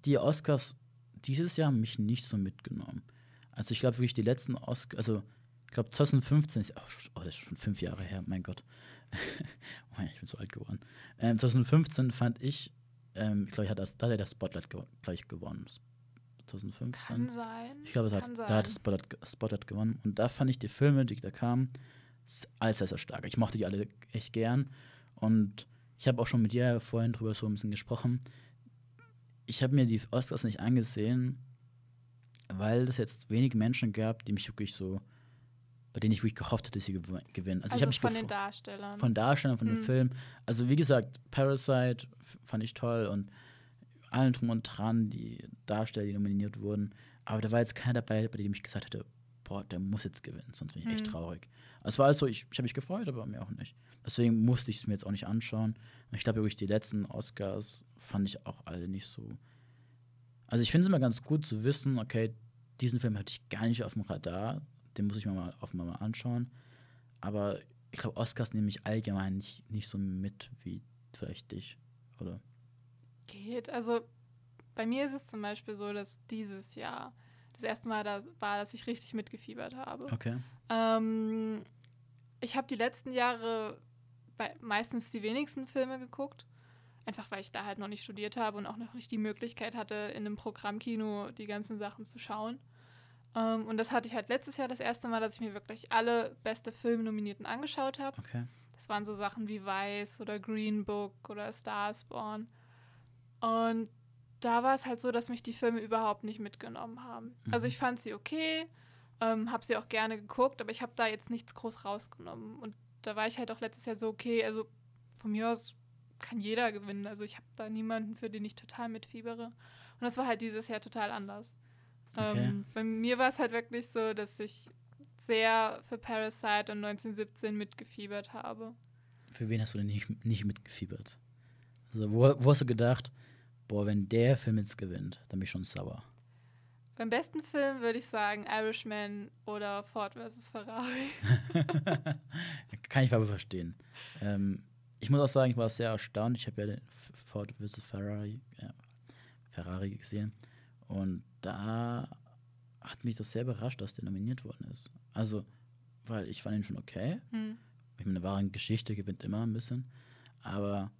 die Oscars dieses Jahr haben mich nicht so mitgenommen. Also ich glaube wirklich die letzten Oscars, also ich glaube 2015 ist, oh, das ist schon fünf Jahre her, mein Gott. oh, ich bin so alt geworden. Ähm, 2015 fand ich, ähm, ich glaube, da hat er das Spotlight gleich gewonnen. 2015. Kann sein. Ich glaube, da hat das Spotlight, Spotlight gewonnen. Und da fand ich die Filme, die da kamen, alles sehr, sehr stark. Ich mochte die alle echt gern. Und ich habe auch schon mit dir vorhin drüber so ein bisschen gesprochen. Ich habe mir die Oscars nicht angesehen, weil es jetzt wenig Menschen gab, die mich wirklich so bei denen ich wirklich gehofft hätte, dass sie gew gewinnen. Also, also ich von den Darstellern. Von Darstellern, von mhm. dem Film. Also wie gesagt, Parasite fand ich toll und allen drum und dran, die Darsteller, die nominiert wurden. Aber da war jetzt keiner dabei, bei dem ich gesagt hätte, boah, der muss jetzt gewinnen, sonst bin ich mhm. echt traurig. Also es war alles so, ich, ich habe mich gefreut, aber mir auch nicht. Deswegen musste ich es mir jetzt auch nicht anschauen. Und ich glaube, wirklich die letzten Oscars fand ich auch alle nicht so. Also ich finde es immer ganz gut zu wissen, okay, diesen Film hatte ich gar nicht auf dem Radar, den muss ich mir mal auf mal anschauen. Aber ich glaube, Oscars nehme ich allgemein nicht, nicht so mit wie vielleicht dich, oder? Geht. Also bei mir ist es zum Beispiel so, dass dieses Jahr das erste Mal da war, dass ich richtig mitgefiebert habe. Okay. Ähm, ich habe die letzten Jahre meistens die wenigsten Filme geguckt. Einfach weil ich da halt noch nicht studiert habe und auch noch nicht die Möglichkeit hatte, in einem Programmkino die ganzen Sachen zu schauen. Um, und das hatte ich halt letztes Jahr das erste Mal, dass ich mir wirklich alle beste Filmnominierten angeschaut habe. Okay. Das waren so Sachen wie Vice oder Green Book oder Starspawn. Und da war es halt so, dass mich die Filme überhaupt nicht mitgenommen haben. Mhm. Also ich fand sie okay, ähm, habe sie auch gerne geguckt, aber ich habe da jetzt nichts groß rausgenommen. Und da war ich halt auch letztes Jahr so, okay, also von mir aus kann jeder gewinnen. Also ich habe da niemanden, für den ich total mitfiebere. Und das war halt dieses Jahr total anders. Okay. Ähm, bei mir war es halt wirklich so, dass ich sehr für Parasite und 1917 mitgefiebert habe. Für wen hast du denn nicht, nicht mitgefiebert? Also, wo, wo hast du gedacht, boah, wenn der Film jetzt gewinnt, dann bin ich schon sauer? Beim besten Film würde ich sagen Irishman oder Ford vs. Ferrari. Kann ich aber verstehen. Ähm, ich muss auch sagen, ich war sehr erstaunt. Ich habe ja den Ford vs. Ferrari, ja, Ferrari gesehen. Und da hat mich das sehr überrascht, dass der nominiert worden ist. Also, weil ich fand ihn schon okay. Hm. Ich meine, eine wahre Geschichte gewinnt immer ein bisschen. Aber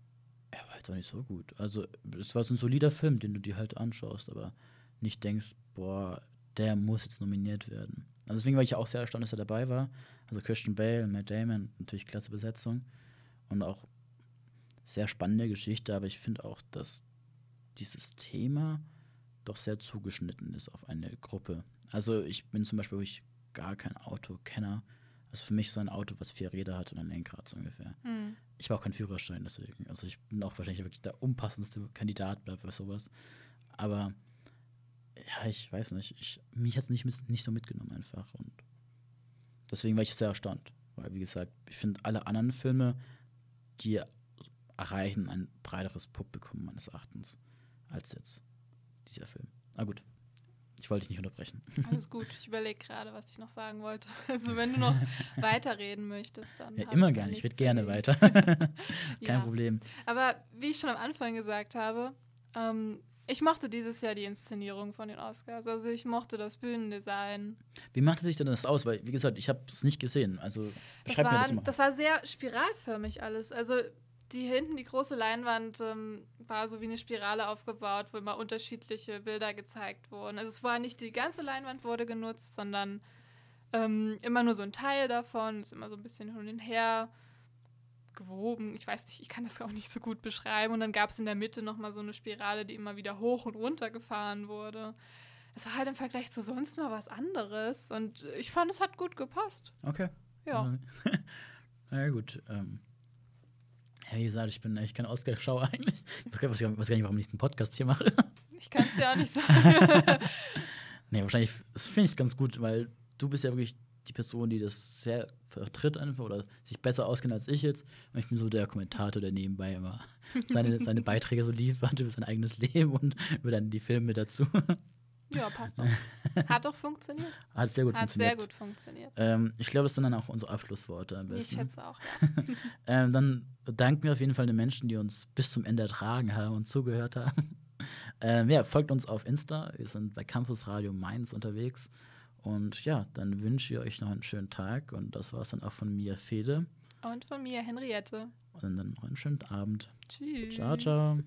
er war jetzt auch nicht so gut. Also, es war so ein solider Film, den du dir halt anschaust, aber nicht denkst, boah, der muss jetzt nominiert werden. Also deswegen war ich auch sehr erstaunt, dass er dabei war. Also Christian Bale, Matt Damon, natürlich klasse Besetzung. Und auch sehr spannende Geschichte, aber ich finde auch, dass dieses Thema doch sehr zugeschnitten ist auf eine Gruppe. Also ich bin zum Beispiel wirklich gar kein Autokenner. Also für mich so ein Auto, was vier Räder hat und ein Lenkrad so ungefähr. Mhm. Ich habe auch keinen Führerschein deswegen. Also ich bin auch wahrscheinlich wirklich der unpassendste Kandidat bei sowas. Aber ja, ich weiß nicht. Ich, mich hat es nicht, nicht so mitgenommen einfach. Und deswegen war ich sehr erstaunt. Weil, wie gesagt, ich finde alle anderen Filme, die erreichen ein breiteres Publikum meines Erachtens als jetzt dieser Film. Ah gut, ich wollte dich nicht unterbrechen. Alles gut, ich überlege gerade, was ich noch sagen wollte. Also wenn du noch weiterreden möchtest, dann. Ja, immer gerne, ich rede gerne weiter. Kein ja. Problem. Aber wie ich schon am Anfang gesagt habe, ähm, ich mochte dieses Jahr die Inszenierung von den Oscars. Also ich mochte das Bühnendesign. Wie machte sich denn das aus? Weil, wie gesagt, ich habe es nicht gesehen. Also beschreib das war, mir das mal. Das war sehr spiralförmig alles. Also die hinten, die große Leinwand, ähm, war so wie eine Spirale aufgebaut, wo immer unterschiedliche Bilder gezeigt wurden. Also es war nicht die ganze Leinwand wurde genutzt, sondern ähm, immer nur so ein Teil davon, ist immer so ein bisschen hin und her gewoben. Ich weiß nicht, ich kann das auch nicht so gut beschreiben. Und dann gab es in der Mitte nochmal so eine Spirale, die immer wieder hoch und runter gefahren wurde. Es war halt im Vergleich zu sonst mal was anderes. Und ich fand, es hat gut gepasst. Okay. Ja. Na ja, gut. Ähm ja, wie gesagt, ich bin eigentlich kein Oscar-Schauer eigentlich. Ich weiß gar nicht, warum ich diesen Podcast hier mache. Ich kann es dir auch nicht sagen. nee, wahrscheinlich finde ich es ganz gut, weil du bist ja wirklich die Person, die das sehr vertritt einfach oder sich besser auskennt als ich jetzt. Und ich bin so der Kommentator, der nebenbei immer seine, seine Beiträge so liefert über sein eigenes Leben und über dann die Filme dazu. Ja, passt doch. Hat doch funktioniert. Hat sehr gut Hat funktioniert. sehr gut funktioniert. Ähm, ich glaube, das sind dann auch unsere Abschlussworte am besten. Ich schätze auch, ja. ähm, dann danken wir auf jeden Fall den Menschen, die uns bis zum Ende ertragen haben und zugehört haben. Ähm, ja, folgt uns auf Insta. Wir sind bei Campus Radio Mainz unterwegs. Und ja, dann wünsche ich euch noch einen schönen Tag. Und das war es dann auch von mir, Fede. Und von mir, Henriette. Und dann noch einen schönen Abend. Tschüss. Ciao, ciao.